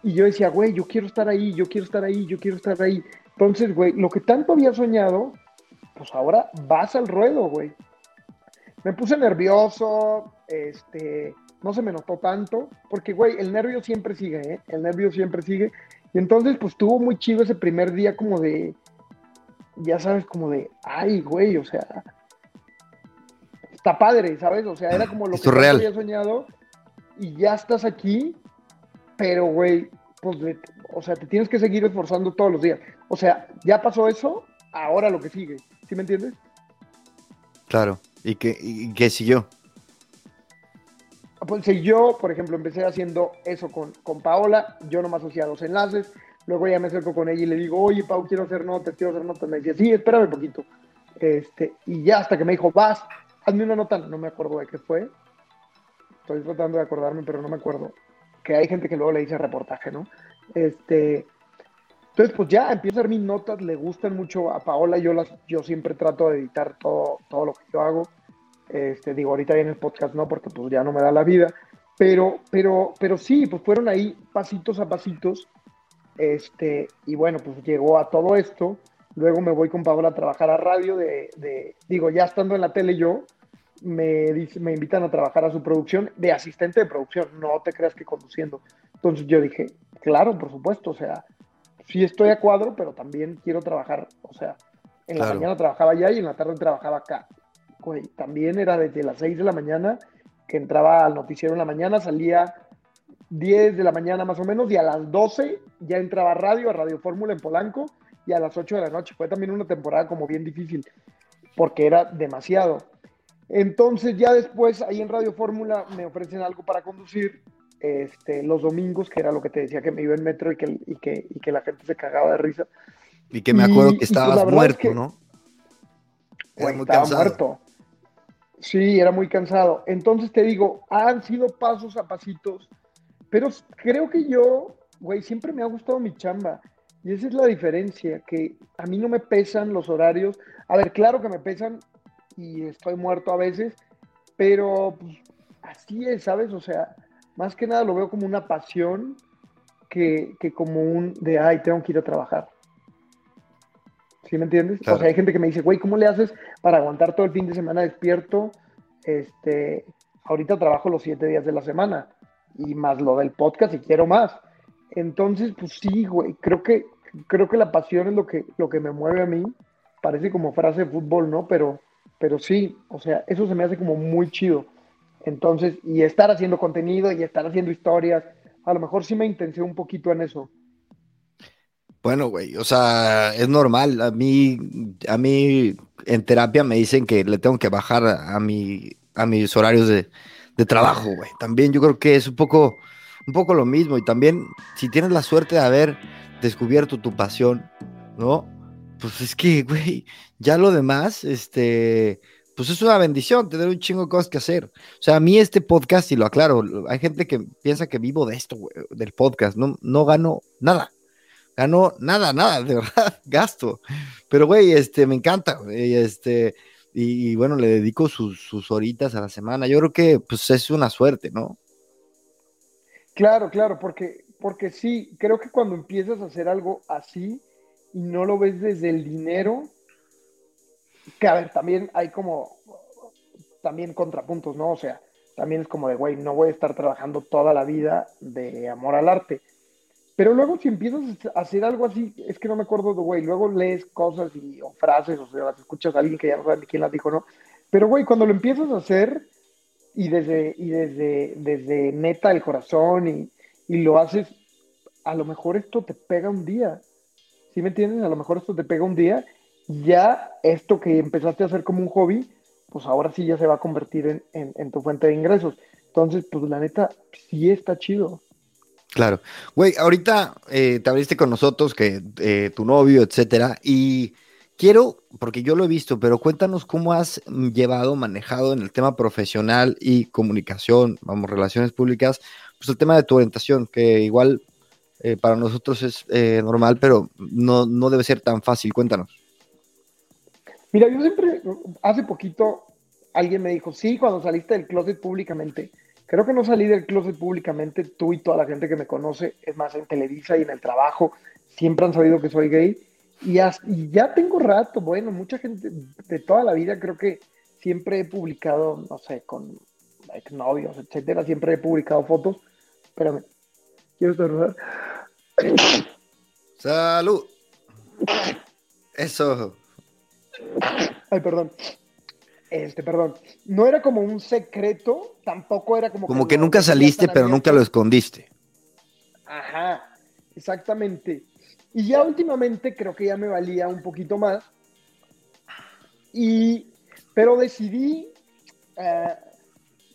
Y yo decía, güey, yo quiero estar ahí, yo quiero estar ahí, yo quiero estar ahí. Entonces, güey, lo que tanto había soñado, pues ahora vas al ruedo, güey. Me puse nervioso, este, no se me notó tanto, porque, güey, el nervio siempre sigue, ¿eh? El nervio siempre sigue. Y entonces, pues tuvo muy chido ese primer día como de, ya sabes, como de, ay, güey, o sea, está padre, ¿sabes? O sea, era como lo que yo había soñado y ya estás aquí, pero, güey, pues, o sea, te tienes que seguir esforzando todos los días. O sea, ya pasó eso, ahora lo que sigue, ¿sí me entiendes? Claro, ¿y qué, y qué siguió? Pues yo, por ejemplo, empecé haciendo eso con, con Paola, yo nomás hacía los enlaces, Luego ya me acerco con ella y le digo, oye, Pau, quiero hacer notas, quiero hacer notas. Me decía, sí, espérame un poquito. Este, y ya hasta que me dijo, vas, hazme una nota. No me acuerdo de qué fue. Estoy tratando de acordarme, pero no me acuerdo. Que hay gente que luego le dice reportaje, ¿no? Este, entonces, pues ya empiezo a hacer mis notas, le gustan mucho a Paola. Yo, las, yo siempre trato de editar todo, todo lo que yo hago. Este, digo, ahorita en el podcast no, porque pues ya no me da la vida. Pero, pero, pero sí, pues fueron ahí pasitos a pasitos este, y bueno, pues llegó a todo esto. Luego me voy con Paola a trabajar a radio, de, digo, ya estando en la tele yo, me, me invitan a trabajar a su producción de asistente de producción, no te creas que conduciendo. Entonces yo dije, claro, por supuesto, o sea, sí estoy a cuadro, pero también quiero trabajar, o sea, en la mañana trabajaba allá y en la tarde trabajaba acá. también era desde las 6 de la mañana que entraba al noticiero en la mañana, salía 10 de la mañana más o menos y a las 12 ya entraba radio, a Radio Fórmula en Polanco y a las 8 de la noche. Fue también una temporada como bien difícil porque era demasiado. Entonces ya después ahí en Radio Fórmula me ofrecen algo para conducir este, los domingos, que era lo que te decía que me iba en metro y que, y que, y que la gente se cagaba de risa. Y que me acuerdo que pues, estabas muerto, ¿no? estaba muerto. Sí, era muy cansado. Entonces te digo, han sido pasos a pasitos pero creo que yo, güey, siempre me ha gustado mi chamba. Y esa es la diferencia, que a mí no me pesan los horarios. A ver, claro que me pesan y estoy muerto a veces, pero pues, así es, ¿sabes? O sea, más que nada lo veo como una pasión que, como un de, ay, tengo que ir a trabajar. ¿Sí me entiendes? O sea, hay gente que me dice, güey, ¿cómo le haces para aguantar todo el fin de semana despierto? Este, ahorita trabajo los siete días de la semana y más lo del podcast y quiero más. Entonces, pues sí, güey, creo que, creo que la pasión es lo que, lo que me mueve a mí. Parece como frase de fútbol, ¿no? Pero, pero sí, o sea, eso se me hace como muy chido. Entonces, y estar haciendo contenido y estar haciendo historias, a lo mejor sí me intensé un poquito en eso. Bueno, güey, o sea, es normal. A mí, a mí en terapia me dicen que le tengo que bajar a, mi, a mis horarios de, de trabajo, güey. También yo creo que es un poco un poco lo mismo. Y también, si tienes la suerte de haber descubierto tu pasión, ¿no? Pues es que, güey, ya lo demás, este, pues es una bendición tener un chingo de cosas que hacer. O sea, a mí este podcast, y lo aclaro, hay gente que piensa que vivo de esto, güey, del podcast, no, no gano nada. Gano nada, nada, de verdad, gasto. Pero, güey, este, me encanta, güey, este, y, bueno, le dedico sus, sus horitas a la semana. Yo creo que, pues, es una suerte, ¿no? Claro, claro, porque, porque sí, creo que cuando empiezas a hacer algo así y no lo ves desde el dinero, que a ver, también hay como, también contrapuntos, ¿no? O sea, también es como de, güey, no voy a estar trabajando toda la vida de amor al arte. Pero luego si empiezas a hacer algo así, es que no me acuerdo de, güey, luego lees cosas y, o frases, o sea, las escuchas a alguien que ya no sabe quién las dijo, ¿no? Pero, güey, cuando lo empiezas a hacer, y desde, y desde, desde neta el corazón y, y, lo haces, a lo mejor esto te pega un día. ¿Sí me entiendes? A lo mejor esto te pega un día. Ya esto que empezaste a hacer como un hobby, pues ahora sí ya se va a convertir en, en, en tu fuente de ingresos. Entonces, pues la neta, sí está chido. Claro. Güey, ahorita eh, te abriste con nosotros, que eh, tu novio, etcétera, y quiero, porque yo lo he visto, pero cuéntanos cómo has llevado, manejado en el tema profesional y comunicación, vamos, relaciones públicas, pues el tema de tu orientación, que igual eh, para nosotros es eh, normal, pero no, no debe ser tan fácil. Cuéntanos. Mira, yo siempre, hace poquito, alguien me dijo, sí, cuando saliste del closet públicamente, creo que no salí del closet públicamente, tú y toda la gente que me conoce, es más, en Televisa y en el trabajo, siempre han sabido que soy gay y ya, tengo rato, bueno, mucha gente de toda la vida creo que siempre he publicado, no sé, con exnovios, etcétera, siempre he publicado fotos. Espérame, quiero estornudar. Salud. Eso. Ay, perdón. Este, perdón. No era como un secreto, tampoco era como. Como que, que nunca saliste, pero nunca lo escondiste. Ajá, exactamente. Y ya últimamente creo que ya me valía un poquito más. Y, pero decidí, eh,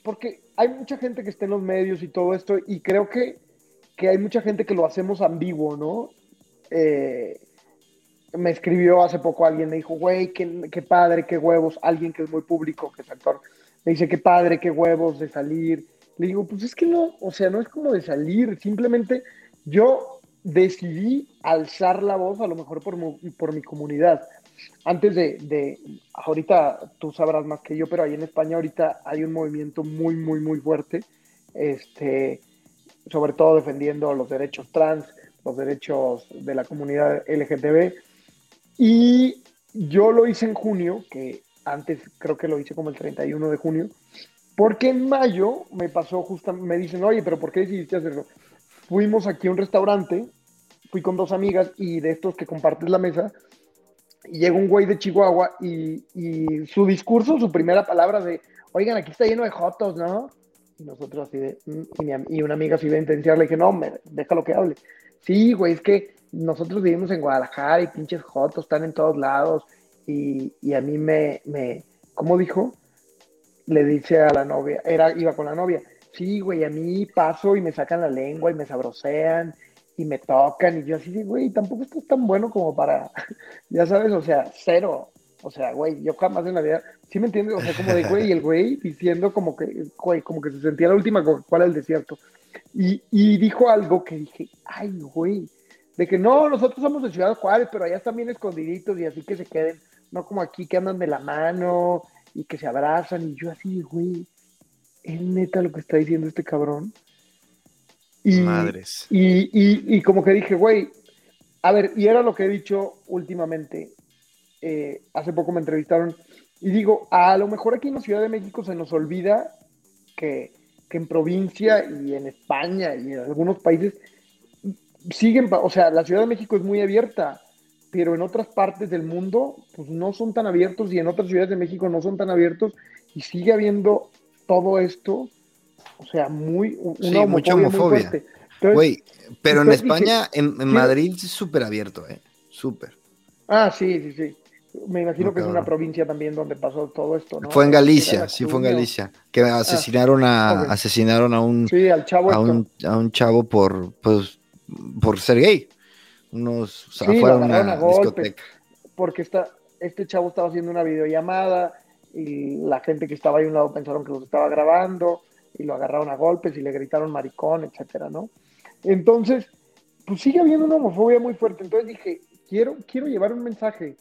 porque hay mucha gente que está en los medios y todo esto, y creo que, que hay mucha gente que lo hacemos ambiguo, ¿no? Eh, me escribió hace poco alguien, me dijo, güey, qué, qué, padre, qué huevos, alguien que es muy público, que es actor, me dice, qué padre, qué huevos de salir. Le digo, pues es que no, o sea, no es como de salir, simplemente yo decidí alzar la voz a lo mejor por, por mi comunidad. Antes de, de, ahorita tú sabrás más que yo, pero ahí en España ahorita hay un movimiento muy, muy, muy fuerte, este, sobre todo defendiendo los derechos trans, los derechos de la comunidad LGTB. Y yo lo hice en junio, que antes creo que lo hice como el 31 de junio, porque en mayo me pasó justo, me dicen, oye, pero ¿por qué decidiste hacerlo? fuimos aquí a un restaurante, fui con dos amigas y de estos que compartes la mesa, y llega un güey de Chihuahua y, y, su discurso, su primera palabra de, oigan, aquí está lleno de jotos, ¿no? Y nosotros así de, mm", y, una amiga así de intensiar, le dije, no, me, déjalo que hable. Sí, güey, es que nosotros vivimos en Guadalajara y pinches jotos están en todos lados y, y a mí me, me, ¿cómo dijo? Le dice a la novia, era, iba con la novia, Sí, güey, a mí paso y me sacan la lengua y me sabrosean y me tocan y yo así de, güey, tampoco estás tan bueno como para, ya sabes, o sea, cero. O sea, güey, yo jamás en la vida, ¿sí me entiendes? O sea, como de, güey, el güey diciendo como que, güey, como que se sentía la última cual del desierto. Y, y dijo algo que dije, ay, güey, de que no, nosotros somos de Ciudad Juárez, pero allá están bien escondiditos y así que se queden, no como aquí que andan de la mano y que se abrazan y yo así, güey, es neta lo que está diciendo este cabrón. Y, Madres. Y, y, como que dije, güey, a ver, y era lo que he dicho últimamente. Eh, hace poco me entrevistaron y digo, a lo mejor aquí en la Ciudad de México se nos olvida que, que en provincia y en España y en algunos países siguen, o sea, la Ciudad de México es muy abierta, pero en otras partes del mundo, pues no son tan abiertos y en otras ciudades de México no son tan abiertos y sigue habiendo todo esto, o sea, muy, una mucha homofobia. Güey, pero en España, en, Madrid es súper abierto, ¿eh? Súper. Ah, sí, sí, sí. Me imagino que es una provincia también donde pasó todo esto, ¿no? Fue en Galicia, sí fue en Galicia, que ah, asesinaron a asesinaron a un sí, al chavo a un, a un, chavo por pues por ser gay. Unos o sea, fueron a una discoteca. Porque está este chavo estaba haciendo una videollamada y la gente que estaba ahí a un lado pensaron que los estaba grabando y lo agarraron a golpes y le gritaron maricón, etcétera, ¿no? Entonces, pues sigue habiendo una homofobia muy fuerte. Entonces dije, quiero, quiero llevar un mensaje,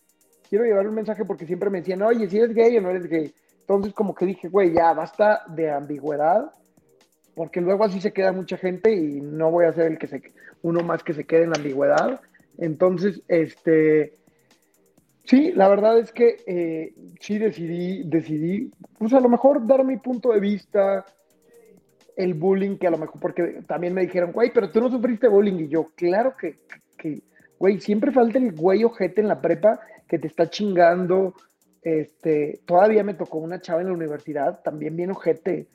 quiero llevar un mensaje porque siempre me decían, oye, si eres gay o no eres gay. Entonces como que dije, güey, ya basta de ambigüedad, porque luego así se queda mucha gente y no voy a ser el que se, uno más que se quede en la ambigüedad. Entonces, este, sí, la verdad es que eh, sí decidí, decidí, pues a lo mejor dar mi punto de vista, el bullying que a lo mejor, porque también me dijeron, güey, pero tú no sufriste bullying. Y yo, claro que, que güey, siempre falta el güey ojete en la prepa que te está chingando. Este, todavía me tocó una chava en la universidad, también bien ojete.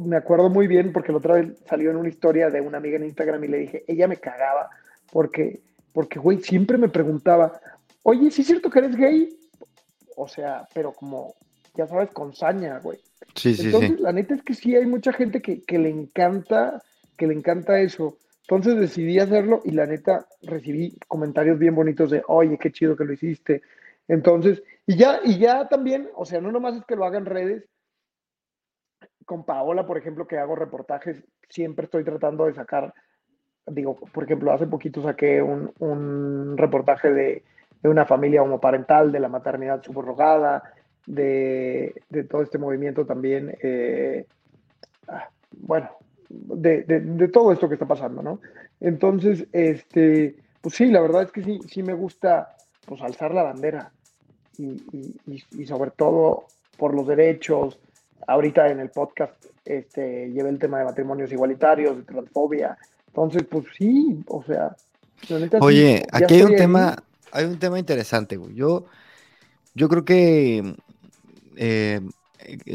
Me acuerdo muy bien porque la otra vez salió en una historia de una amiga en Instagram y le dije, ella me cagaba porque, porque, güey, siempre me preguntaba, oye, ¿sí es cierto que eres gay? O sea, pero como, ya sabes, con saña, güey. Sí, sí, Entonces, la neta es que sí hay mucha gente que, que le encanta, que le encanta eso. Entonces decidí hacerlo y la neta recibí comentarios bien bonitos de, oye, qué chido que lo hiciste. Entonces, y ya, y ya también, o sea, no nomás es que lo haga en redes. Con Paola, por ejemplo, que hago reportajes, siempre estoy tratando de sacar, digo, por ejemplo, hace poquito saqué un, un reportaje de, de, una familia homoparental, de la maternidad subrogada, de, de todo este movimiento también. Eh, ah, bueno, de, de, todo esto que está pasando, ¿no? Entonces, este, pues sí, la verdad es que sí, sí me gusta pues alzar la bandera y, y, sobre todo por los derechos. Ahorita en el podcast este, llevé el tema de matrimonios igualitarios, de transfobia. Entonces, pues sí, o sea. Oye, aquí hay un tema, hay un tema interesante, güey. Yo, yo creo que eh,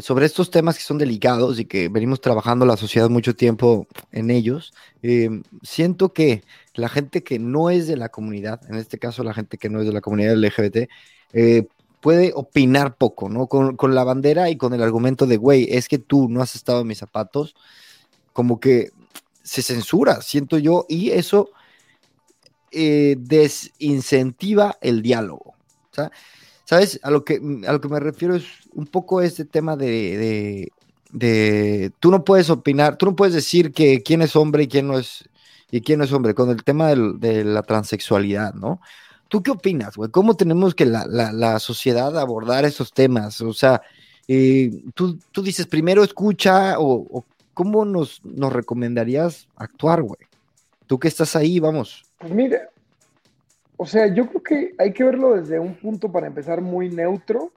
sobre estos temas que son delicados y que venimos trabajando la sociedad mucho tiempo en ellos, eh, siento que la gente que no es de la comunidad, en este caso la gente que no es de la comunidad LGBT, eh, puede opinar poco, ¿no? Con, la bandera y con el argumento de, güey, es que tú no has estado en mis zapatos, como que se censura, siento yo, y eso desincentiva el diálogo. O sea, ¿Sabes? A lo que, a lo que me refiero es un poco este tema de, de, tú no puedes opinar, tú no puedes decir que quién es hombre y quién no es, y quién es hombre, con el tema de la transexualidad, ¿no? ¿Tú qué opinas, güey? ¿Cómo tenemos que la, la, sociedad abordar esos temas? O sea, eh, tú, tú, dices, primero escucha o, ¿cómo nos, nos recomendarías actuar, güey? Tú que estás ahí, vamos. Pues mira, o sea, yo creo que hay que verlo desde un punto para empezar muy neutro.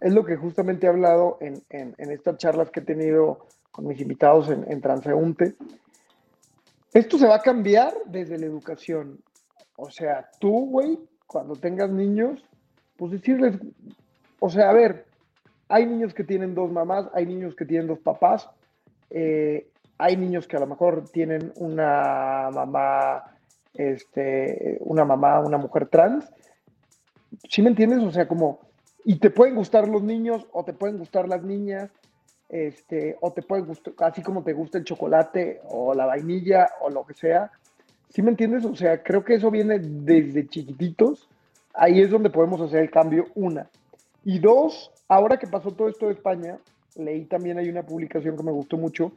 Es lo que justamente he hablado en, estas charlas que he tenido con mis invitados en, en Transeúnte. Esto se va a cambiar desde la educación. O sea, tú, güey, cuando tengas niños, pues decirles, o sea, a ver, hay niños que tienen dos mamás, hay niños que tienen dos papás, eh, hay niños que a lo mejor tienen una mamá este, una mamá, una mujer trans. ¿Sí me entiendes? O sea, como, y te pueden gustar los niños o te pueden gustar las niñas, este, o te pueden gustar, así como te gusta el chocolate o la vainilla o lo que sea. ¿Sí me entiendes? O sea, creo que eso viene desde chiquititos. Ahí es donde podemos hacer el cambio, una. Y dos, ahora que pasó todo esto de España, leí también hay una publicación que me gustó mucho,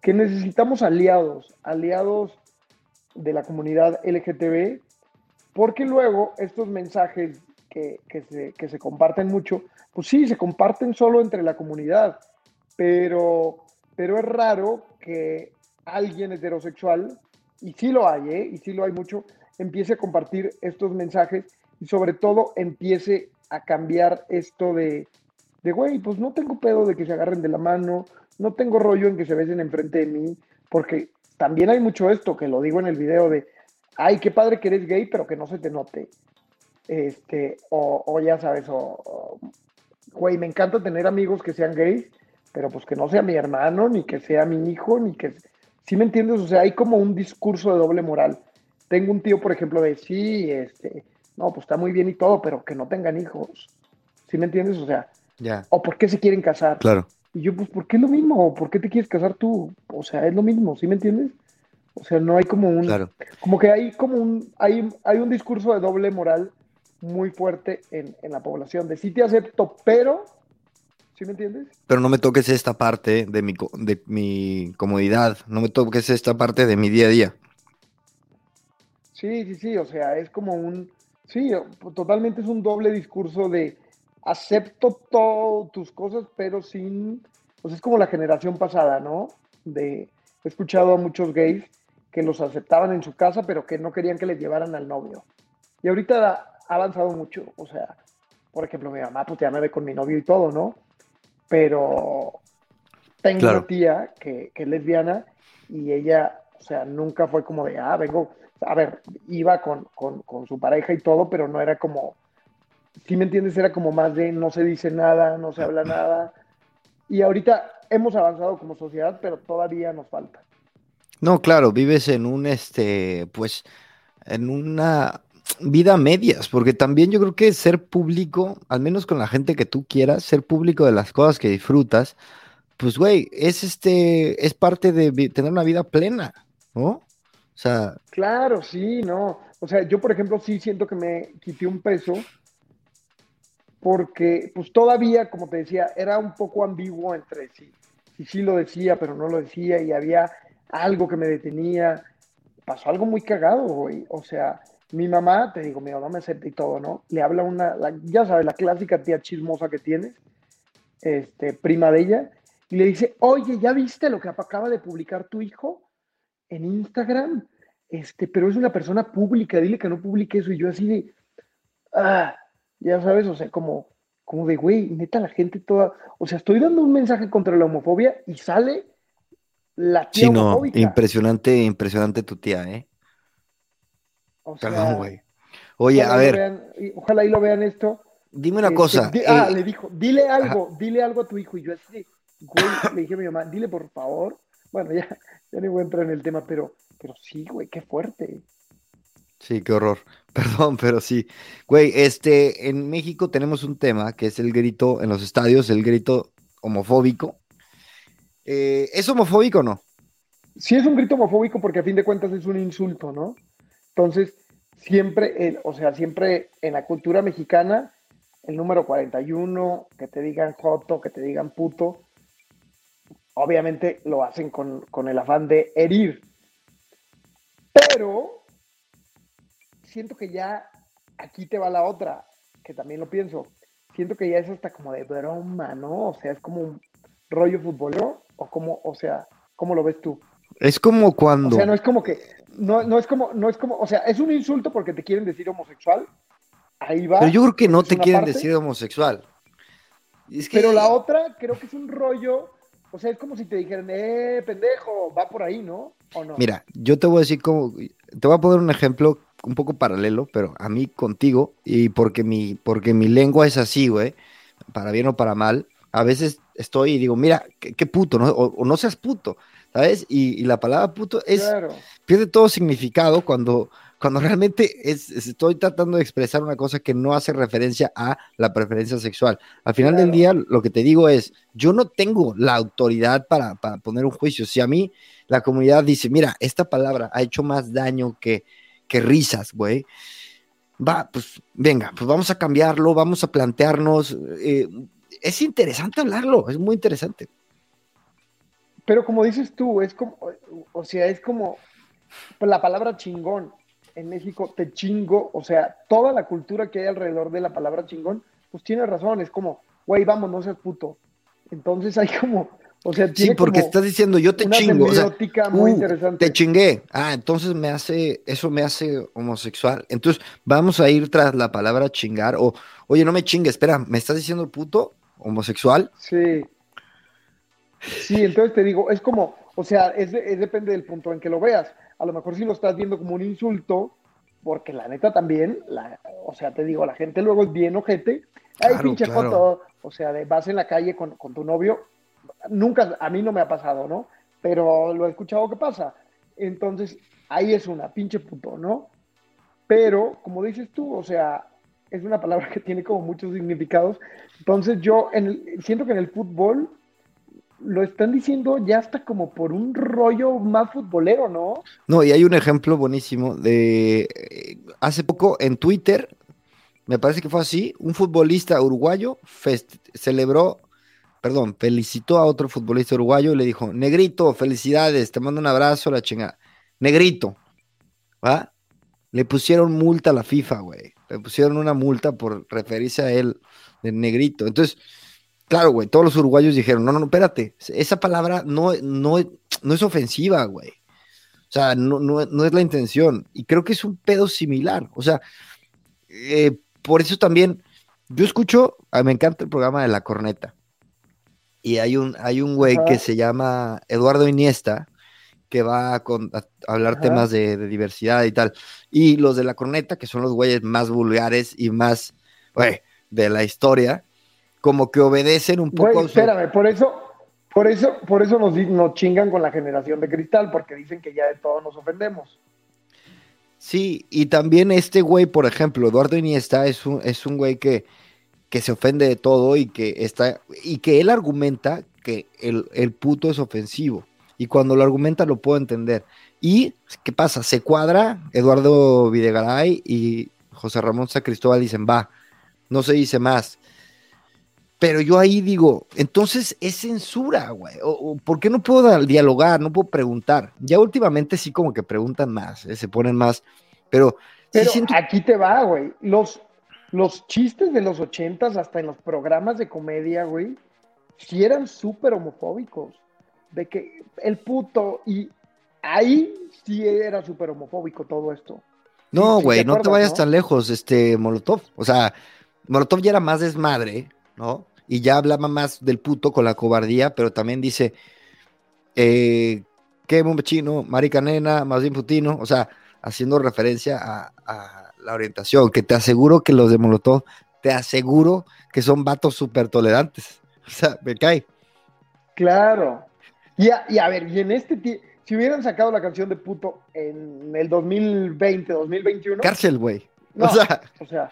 que necesitamos aliados, aliados de la comunidad LGTB, porque luego estos mensajes que, se, comparten mucho, pues sí, se comparten solo entre la comunidad, pero, pero es raro que alguien heterosexual, y sí lo hay, ¿eh? y sí lo hay mucho, empiece a compartir estos mensajes y sobre todo empiece a cambiar esto de, de, güey, pues no tengo pedo de que se agarren de la mano, no tengo rollo en que se besen enfrente de mí, porque también hay mucho esto, que lo digo en el video de, ay, qué padre que eres gay, pero que no se te note. Este, o, ya sabes, o, güey, me encanta tener amigos que sean gays, pero pues que no sea mi hermano, ni que sea mi hijo, ni que... ¿Sí me entiendes? O sea, hay como un discurso de doble moral. Tengo un tío, por ejemplo, de, sí, este, no, pues está muy bien y todo, pero que no tengan hijos. ¿Sí me entiendes? O sea, Ya. o por qué se quieren casar. Claro. Y yo, pues, ¿por qué es lo mismo? ¿Por qué te quieres casar tú? O sea, es lo mismo, ¿sí me entiendes? O sea, no hay como un, Claro. como que hay como un, hay, hay un discurso de doble moral muy fuerte en, en la población, de sí te acepto, pero, ¿sí me entiendes? Pero no me toques esta parte de mi, de mi comodidad. No me toques esta parte de mi día a día. Sí, sí, sí, o sea, es como un, sí, totalmente es un doble discurso de acepto todas tus cosas, pero sin, pues es como la generación pasada, ¿no? De, he escuchado a muchos gays que los aceptaban en su casa, pero que no querían que les llevaran al novio. Y ahorita ha avanzado mucho, o sea, por ejemplo, mi mamá, pues ya me ve con mi novio y todo, ¿no? Pero tengo Claro. una tía que, que es lesbiana y ella, o sea, nunca fue como de, ah, vengo, a ver, iba con, con, con su pareja y todo, pero no era como, si me entiendes, era como más de no se dice nada, no se habla nada. Y ahorita hemos avanzado como sociedad, pero todavía nos falta. No, claro, vives en un, este, pues, en una vida a medias, porque también yo creo que ser público, al menos con la gente que tú quieras, ser público de las cosas que disfrutas, pues, güey, es este, es parte de tener una vida plena, ¿no? O sea, Claro, sí, no. O sea, yo, por ejemplo, sí siento que me quité un peso porque, pues todavía, como te decía, era un poco ambiguo entre sí. Sí, sí lo decía, pero no lo decía y había algo que me detenía. Pasó algo muy cagado, güey. O sea, mi mamá, te digo, mi mamá me acepta y todo, ¿no? Le habla una, la- ya sabes, la clásica tía chismosa que tienes, este, prima de ella, y le dice, oye, ¿ya viste lo que acaba de publicar tu hijo en Instagram? Este, pero es una persona pública, dile que no publique eso. Y yo así de, ah, ya sabes, o sea, como, como de, güey, neta, la gente toda, o sea, estoy dando un mensaje contra la homofobia y sale la tía sí, no, homofóbica. impresionante, impresionante tu tía, ¿eh? O Perdón, güey. Oye, a ver, vean- y- ojalá ahí lo vean esto. dime una Este, cosa. di- ah, eh, le dijo, dile algo, dile algo a tu hijo. Y yo así, güey, le dije a mi mamá, dile por favor. Bueno, ya, ya no voy a entrar en el tema, pero, pero sí, güey, qué fuerte. Sí, qué horror. Perdón, pero sí. Güey, este, en México tenemos un tema que es el grito en los estadios, el grito homofóbico. Eh, ¿es homofóbico o no? Sí es un grito homofóbico porque a fin de cuentas es un insulto, ¿no? Entonces, siempre, el- o sea, siempre en la cultura mexicana, el número 41, que te digan joto, que te digan puto, obviamente lo hacen con, con el afán de herir. Pero siento que ya aquí te va la otra, que también lo pienso. Siento que ya es hasta como de broma, ¿no? O sea, es como un rollo futbolero, o como, o sea, ¿cómo lo ves tú? Es como O cuando. sea, no es como que, no, no es como, no es como, o sea, es un insulto porque te quieren decir homosexual. Ahí va. Pero yo creo que no te quieren parte, decir homosexual. Es que, Pero la otra creo que es un rollo, o sea, es como si te dijeran, eh, pendejo, va por ahí, ¿no? ¿O no? mira, yo te voy a decir como, te voy a poner un ejemplo un poco paralelo, pero a mí contigo, y porque mi, porque mi lengua es así, güey, para bien o para mal, a veces estoy y digo, mira, qué, qué puto, ¿no? O, o no seas puto, ¿sabes? Y, y la palabra puto es, Claro. pierde todo significado cuando, cuando realmente es, es- estoy tratando de expresar una cosa que no hace referencia a la preferencia sexual. Al final del día, lo que te digo es, yo no tengo la autoridad para, para poner un juicio. Si a mí la comunidad dice, mira, esta palabra ha hecho más daño que, que risas, güey. Va, pues venga, pues vamos a cambiarlo, vamos a plantearnos. eh, es interesante hablarlo, es muy interesante. Pero como dices tú, es como, o sea, es como la palabra chingón. En México te chingo, o sea, toda la cultura que hay alrededor de la palabra chingón, pues tiene razón, es como, güey, vamos, no seas puto. Entonces hay como, o sea, Sí, tiene porque como estás diciendo, yo te una chingo. O sea, muy Uh, interesante. Te chingué. Ah, entonces me hace, eso me hace homosexual. Entonces, vamos a ir tras la palabra chingar. O, oye, no me chingue, espera, ¿me estás diciendo puto? ¿Homosexual? Sí. Sí, entonces te digo, es como, o sea, es, de- es depende del punto en que lo veas. A lo mejor si lo estás viendo como un insulto, porque la neta también, la, o sea, te digo, la gente luego es bien ojete. Ay, Claro, pinche claro. joto. O sea, de, vas en la calle con, con tu novio. Nunca, a mí no me ha pasado, ¿no? Pero lo he escuchado que pasa. Entonces, ahí es una, pinche puto, ¿no? pero como dices tú, o sea, es una palabra que tiene como muchos significados. Entonces yo siento que en el fútbol lo están diciendo ya hasta como por un rollo más futbolero, ¿no? No, y hay un ejemplo buenísimo de eh, hace poco en Twitter, me parece que fue así, un futbolista uruguayo celebró, perdón, felicitó a otro futbolista uruguayo y le dijo, negrito, felicidades, te mando un abrazo, la chingada. Negrito, ¿va? Le pusieron multa a la FIFA, güey. Le pusieron una multa por referirse a él de negrito. Entonces, Claro, güey, todos los uruguayos dijeron, no, no, no, espérate, esa palabra no, no, no es ofensiva, güey. O sea, no, no, no, es la intención. Y creo que es un pedo similar. O sea, eh, por eso también, yo escucho, me encanta el programa de La Corneta. Y hay un, hay un güey que se llama Eduardo Iniesta, que va a, hablar temas de, de, diversidad y tal. Y los de La Corneta, que son los güeyes más vulgares y más, güey, de la historia, como que obedecen un poco. Güey, espérame, por eso, por eso, por eso nos, nos chingan con la generación de cristal, porque dicen que ya de todo nos ofendemos. Sí, y también este güey, por ejemplo, Eduardo Iniesta es un, es un güey que, que se ofende de todo y que está, y que él argumenta que el, el puto es ofensivo. Y cuando lo argumenta lo puedo entender. ¿Y qué pasa? Se cuadra Eduardo Videgaray y José Ramón Sacristóbal dicen, va, no se dice más. Pero yo ahí digo, entonces es censura, güey. O, ¿Por qué no puedo dialogar? No puedo preguntar. Ya últimamente sí como que preguntan más, ¿eh? se ponen más. Pero, pero aquí te va, güey. Los, los chistes de los ochentas, hasta en los programas de comedia, güey, sí eran súper homofóbicos. De que el puto, y ahí sí era súper homofóbico todo esto. No, güey, no te vayas tan lejos, este Molotov. O sea, Molotov ya era más desmadre, ¿no? Y ya hablaba más del puto con la cobardía, pero también dice, eh, qué chino, marica nena, más bien putino, o sea, haciendo referencia a, la orientación, que te aseguro que los de Molotov, te aseguro que son vatos súper tolerantes, o sea, me cae. Claro, y a, y a ver, y en este si hubieran sacado la canción de puto en el 2020, 2021. Cárcel, güey. o sea, o sea,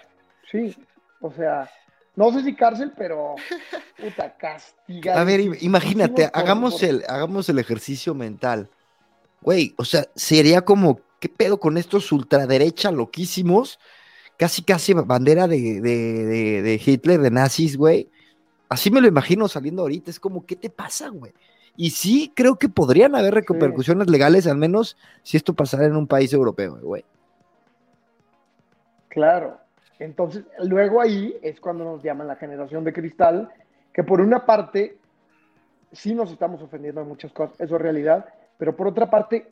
sí, o sea, no sé si cárcel, pero puta, castiga. A ver, imagínate, hagamos el, hagamos el ejercicio mental. Güey, o sea, sería como, ¿qué pedo con estos ultraderecha loquísimos? Casi, casi bandera de, de, de, Hitler, de nazis, güey. Así me lo imagino saliendo ahorita. Es como, ¿qué te pasa, güey? Y sí, creo que podrían haber repercusiones legales, al menos si esto pasara en un país europeo, güey. Claro. Entonces, luego ahí es cuando nos llaman la generación de cristal, que por una parte sí nos estamos ofendiendo en muchas cosas, eso es realidad, pero por otra parte,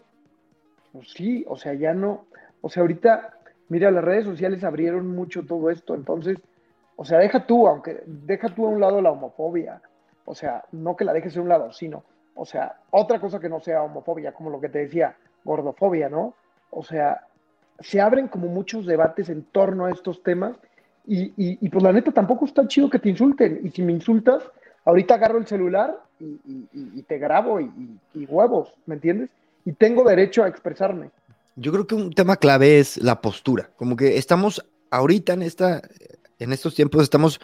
pues sí, o sea, ya no, o sea, ahorita, mira, las redes sociales abrieron mucho todo esto, entonces, o sea, deja tú, aunque deja tú a un lado la homofobia, o sea, no que la dejes a un lado, sino, o sea, otra cosa que no sea homofobia, como lo que te decía, gordofobia, ¿no? O sea, se abren como muchos debates en torno a estos temas y, y, pues la neta tampoco está chido que te insulten y si me insultas, ahorita agarro el celular y, te grabo y, huevos, ¿me entiendes? Y tengo derecho a expresarme. Yo creo que un tema clave es la postura, como que estamos ahorita en, esta, en estos tiempos, estamos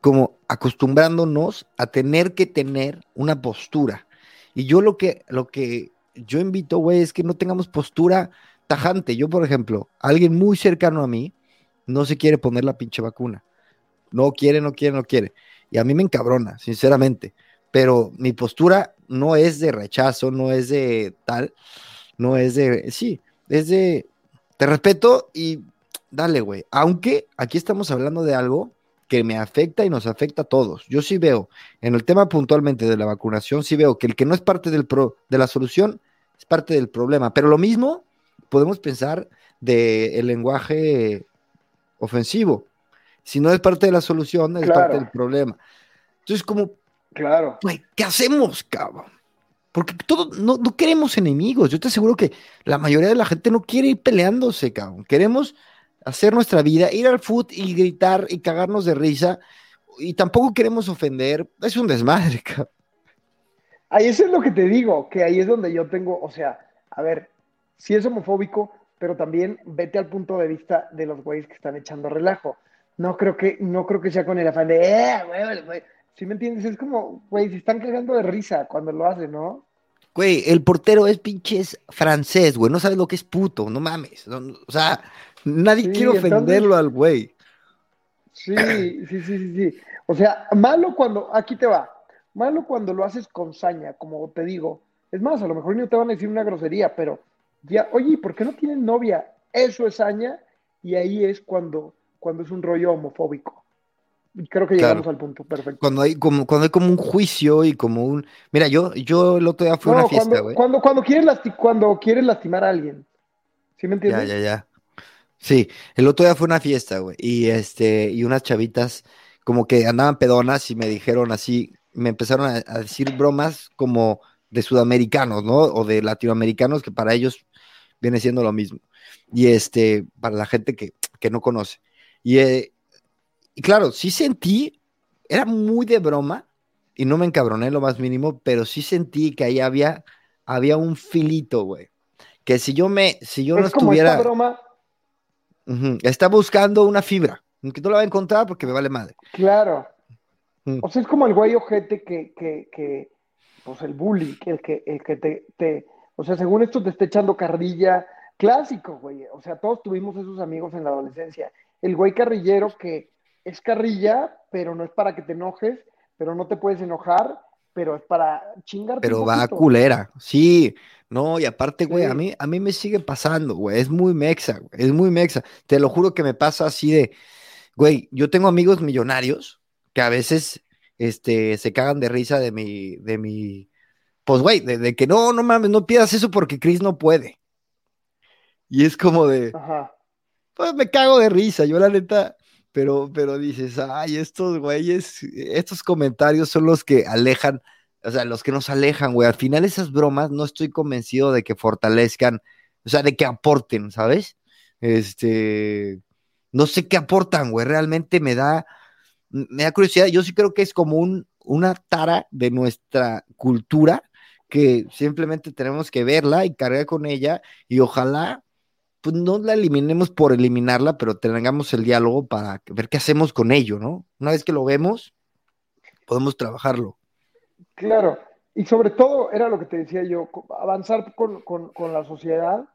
como acostumbrándonos a tener que tener una postura. Y yo lo que, lo que yo invito, güey, es que no tengamos postura tajante. Yo, por ejemplo, alguien muy cercano a mí no se quiere poner la pinche vacuna. No quiere, no quiere, no quiere. Y a mí me encabrona, sinceramente. Pero mi postura no es de rechazo, no es de tal, no es de, sí, es de, te respeto y dale, güey. Aunque aquí estamos hablando de algo que me afecta y nos afecta a todos. Yo sí veo, en el tema puntualmente de la vacunación, sí veo que el que no es parte del pro, de la solución es parte del problema. Pero lo mismo podemos pensar del lenguaje ofensivo. Si no es parte de la solución, es parte del problema. Entonces, como, claro. ¿qué hacemos, cabrón? Porque todo, no, no, queremos enemigos. Yo te aseguro que la mayoría de la gente no quiere ir peleándose, cabrón. Queremos hacer nuestra vida, ir al foot y gritar y cagarnos de risa. Y tampoco queremos ofender. Es un desmadre, cabrón. Ahí eso es lo que te digo, que ahí es donde yo tengo, o sea, a ver, si es homofóbico, pero también vete al punto de vista de los güeyes que están echando relajo. No creo que, no creo que sea con el afán de, eh, güey, güey. ¿Sí me entiendes? Es como, güey, se están cagando de risa cuando lo hacen, ¿no? Güey, el portero es pinches francés, güey. No sabes lo que es puto, no mames. o sea, nadie quiere ofenderlo al güey. Sí, sí, sí, sí, sí. O sea, malo cuando, aquí te va, malo cuando lo haces con saña, como te digo. Es más, a lo mejor no te van a decir una grosería, pero ya, oye, ¿por qué no tienen novia? Eso es saña y ahí es cuando, cuando es un rollo homofóbico. Y creo que llegamos al punto perfecto. Cuando hay como, cuando hay como un juicio y como un. Mira, yo, yo el otro día fue una fiesta, güey. Cuando, cuando, quieres cuando quieres lastimar a alguien. ¿Sí me entiendes? Ya, ya, ya. Sí, el otro día fue una fiesta, güey. Y este, y unas chavitas como que andaban pedonas y me dijeron así, me empezaron a, decir bromas como de sudamericanos, ¿no? O de latinoamericanos, que para ellos viene siendo lo mismo. Y este, para la gente que, no conoce. Y, eh, y claro, sí sentí, era muy de broma, y no me encabroné lo más mínimo, pero sí sentí que ahí había, había un filito, güey. Que si yo me, si yo no estuviera. broma. está buscando una fibra que no la va a encontrar porque me vale madre. Claro. Mm. O sea, es como el güey ojete que, que, que pues el bully, que el que, el que te, te, o sea, según esto te está echando carrilla, clásico, güey. O sea, todos tuvimos esos amigos en la adolescencia. El güey carrillero que es carrilla, pero no es para que te enojes, pero no te puedes enojar, pero es para chingarte. Pero va a culera, sí. No, y aparte, güey, a, mí, a mí me sigue pasando, güey. Es muy mexa, güey. Es muy mexa. Te lo juro que me pasa así de, Güey, yo tengo amigos millonarios que a veces este, se cagan de risa de mi, de mi, pues güey, de, que no, no mames, no pidas eso porque Chris no puede. Y es como de, Ajá. pues me cago de risa, yo la neta, pero, pero dices, ay, estos güeyes, estos comentarios son los que alejan, o sea, los que nos alejan, güey. Al final esas bromas no estoy convencido de que fortalezcan, o sea, de que aporten, ¿sabes? Este, no sé qué aportan, güey, realmente me da, me da curiosidad. Yo sí creo que es como un, una tara de nuestra cultura que simplemente tenemos que verla y cargar con ella y ojalá pues no la eliminemos por eliminarla, pero tengamos el diálogo para ver qué hacemos con ello, ¿no? Una vez que lo vemos, podemos trabajarlo. Claro, y sobre todo era lo que te decía yo, avanzar con, con la sociedad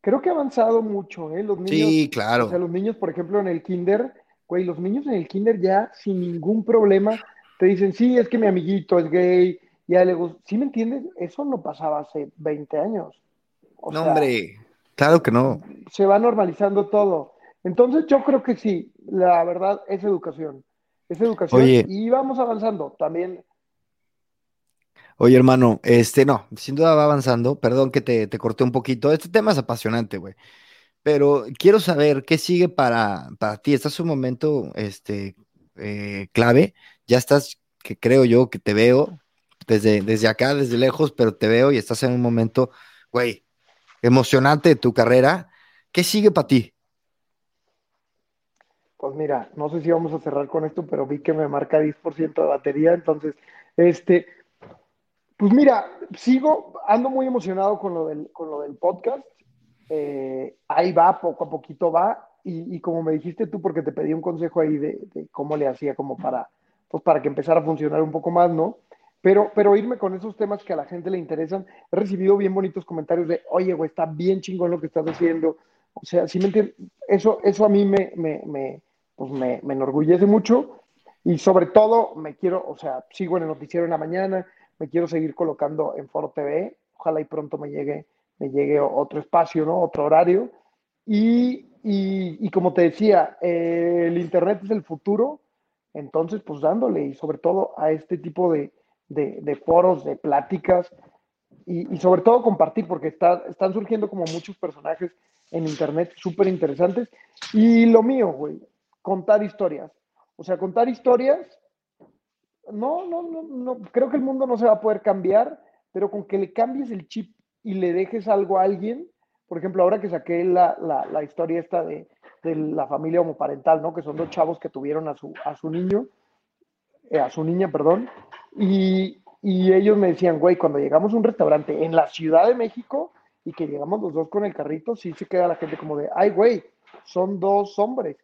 creo que ha avanzado mucho, ¿eh? Los niños, sí, claro. O sea, los niños, por ejemplo, en el kinder, güey, los niños en el kinder ya sin ningún problema te dicen, sí, es que mi amiguito es gay, ya le gusta. ¿Sí me entiendes? Eso no pasaba hace 20 años. no, hombre, claro que no. Se va normalizando todo. Entonces yo creo que sí, la verdad es educación. Es educación y vamos avanzando. También Oye, hermano, este, no, sin duda va avanzando. Perdón que te, te corté un poquito. Este tema es apasionante, güey. Pero quiero saber qué sigue para, para ti. Estás en un momento este, eh, clave. Ya estás, que creo yo que te veo desde, desde acá, desde lejos, pero te veo y estás en un momento, güey, emocionante de tu carrera. ¿Qué sigue para ti? Pues mira, no sé si vamos a cerrar con esto, pero vi que me marca 10% de batería, entonces, este, pues mira, sigo, ando muy emocionado con lo del, con lo del podcast. Eh, ahí va, poco a poquito va. Y, como me dijiste tú, porque te pedí un consejo ahí de, cómo le hacía como para, pues para que empezara a funcionar un poco más, ¿no? Pero, pero irme con esos temas que a la gente le interesan. He recibido bien bonitos comentarios de, oye, güey, está bien chingón lo que estás haciendo. O sea, si me entiendes, eso, eso a mí me, me, me, pues me, me enorgullece mucho. Y sobre todo, me quiero, o sea, sigo en el noticiero en la mañana, me quiero seguir colocando en Foro TV, ojalá y pronto me llegue, me llegue otro espacio, ¿no? Otro horario. Y, y, como te decía, eh, el Internet es el futuro, entonces pues dándole y sobre todo a este tipo de, de, foros, de pláticas y, sobre todo compartir, porque está, están surgiendo como muchos personajes en Internet súper interesantes. Y lo mío, güey, contar historias. O sea, contar historias no, no, no, no, creo que el mundo no se va a poder cambiar, pero con que le cambies el chip y le dejes algo a alguien, por ejemplo, ahora que saqué la, la, historia esta de, de, la familia homoparental, ¿no? Que son dos chavos que tuvieron a su, a su niño, eh, a su niña, perdón, y, ellos me decían, güey, cuando llegamos a un restaurante en la Ciudad de México, y que llegamos los dos con el carrito, sí se queda la gente como de, ay, güey, son dos hombres.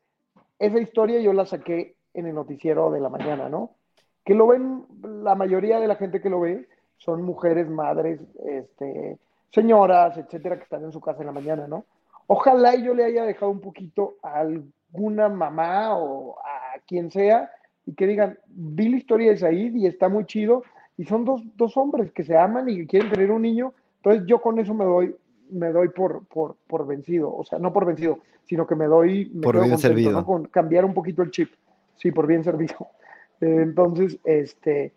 Esa historia yo la saqué en el noticiero de la mañana, ¿no? Que lo ven, la mayoría de la gente que lo ve son mujeres, madres, este, señoras, etcétera, que están en su casa en la mañana, ¿no? Ojalá yo le haya dejado un poquito a alguna mamá o a quien sea y que digan, vi la historia de Said y está muy chido y son dos, dos hombres que se aman y que quieren tener un niño, entonces yo con eso me doy, me doy por, por, por vencido, o sea, no por vencido, sino que me doy, me por bien contento, servido. ¿no? Con cambiar un poquito el chip, sí, por bien servido. Entonces, este,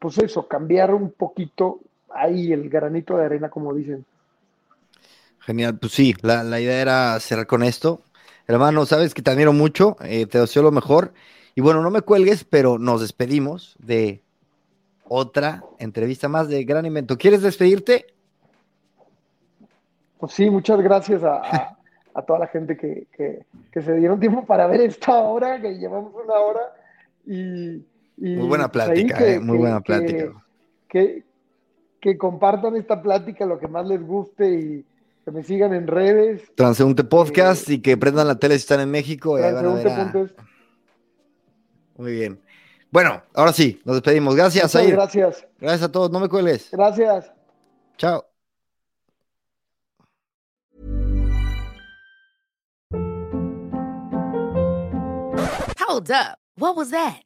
pues eso, cambiar un poquito ahí el granito de arena, como dicen. Genial, pues sí, la, la idea era cerrar con esto. Hermano, sabes que te admiro mucho, eh, te deseo lo mejor. Y bueno, no me cuelgues, pero nos despedimos de otra entrevista más de Gran Invento. ¿Quieres despedirte? Pues sí, muchas gracias a, a, a toda la gente que, que, que, se dieron tiempo para ver esta hora, que llevamos una hora. Y, y muy buena pues plática, que, eh, muy buena plática. Que, que, compartan esta plática, lo que más les guste y que me sigan en redes. Transeúnte Podcast eh, y que prendan la tele si están en México. A... Muy bien. Bueno, ahora sí, nos despedimos. Gracias, Muchas Gracias. Gracias a todos. No me cueles. Gracias. Chao. Hold up. What was that?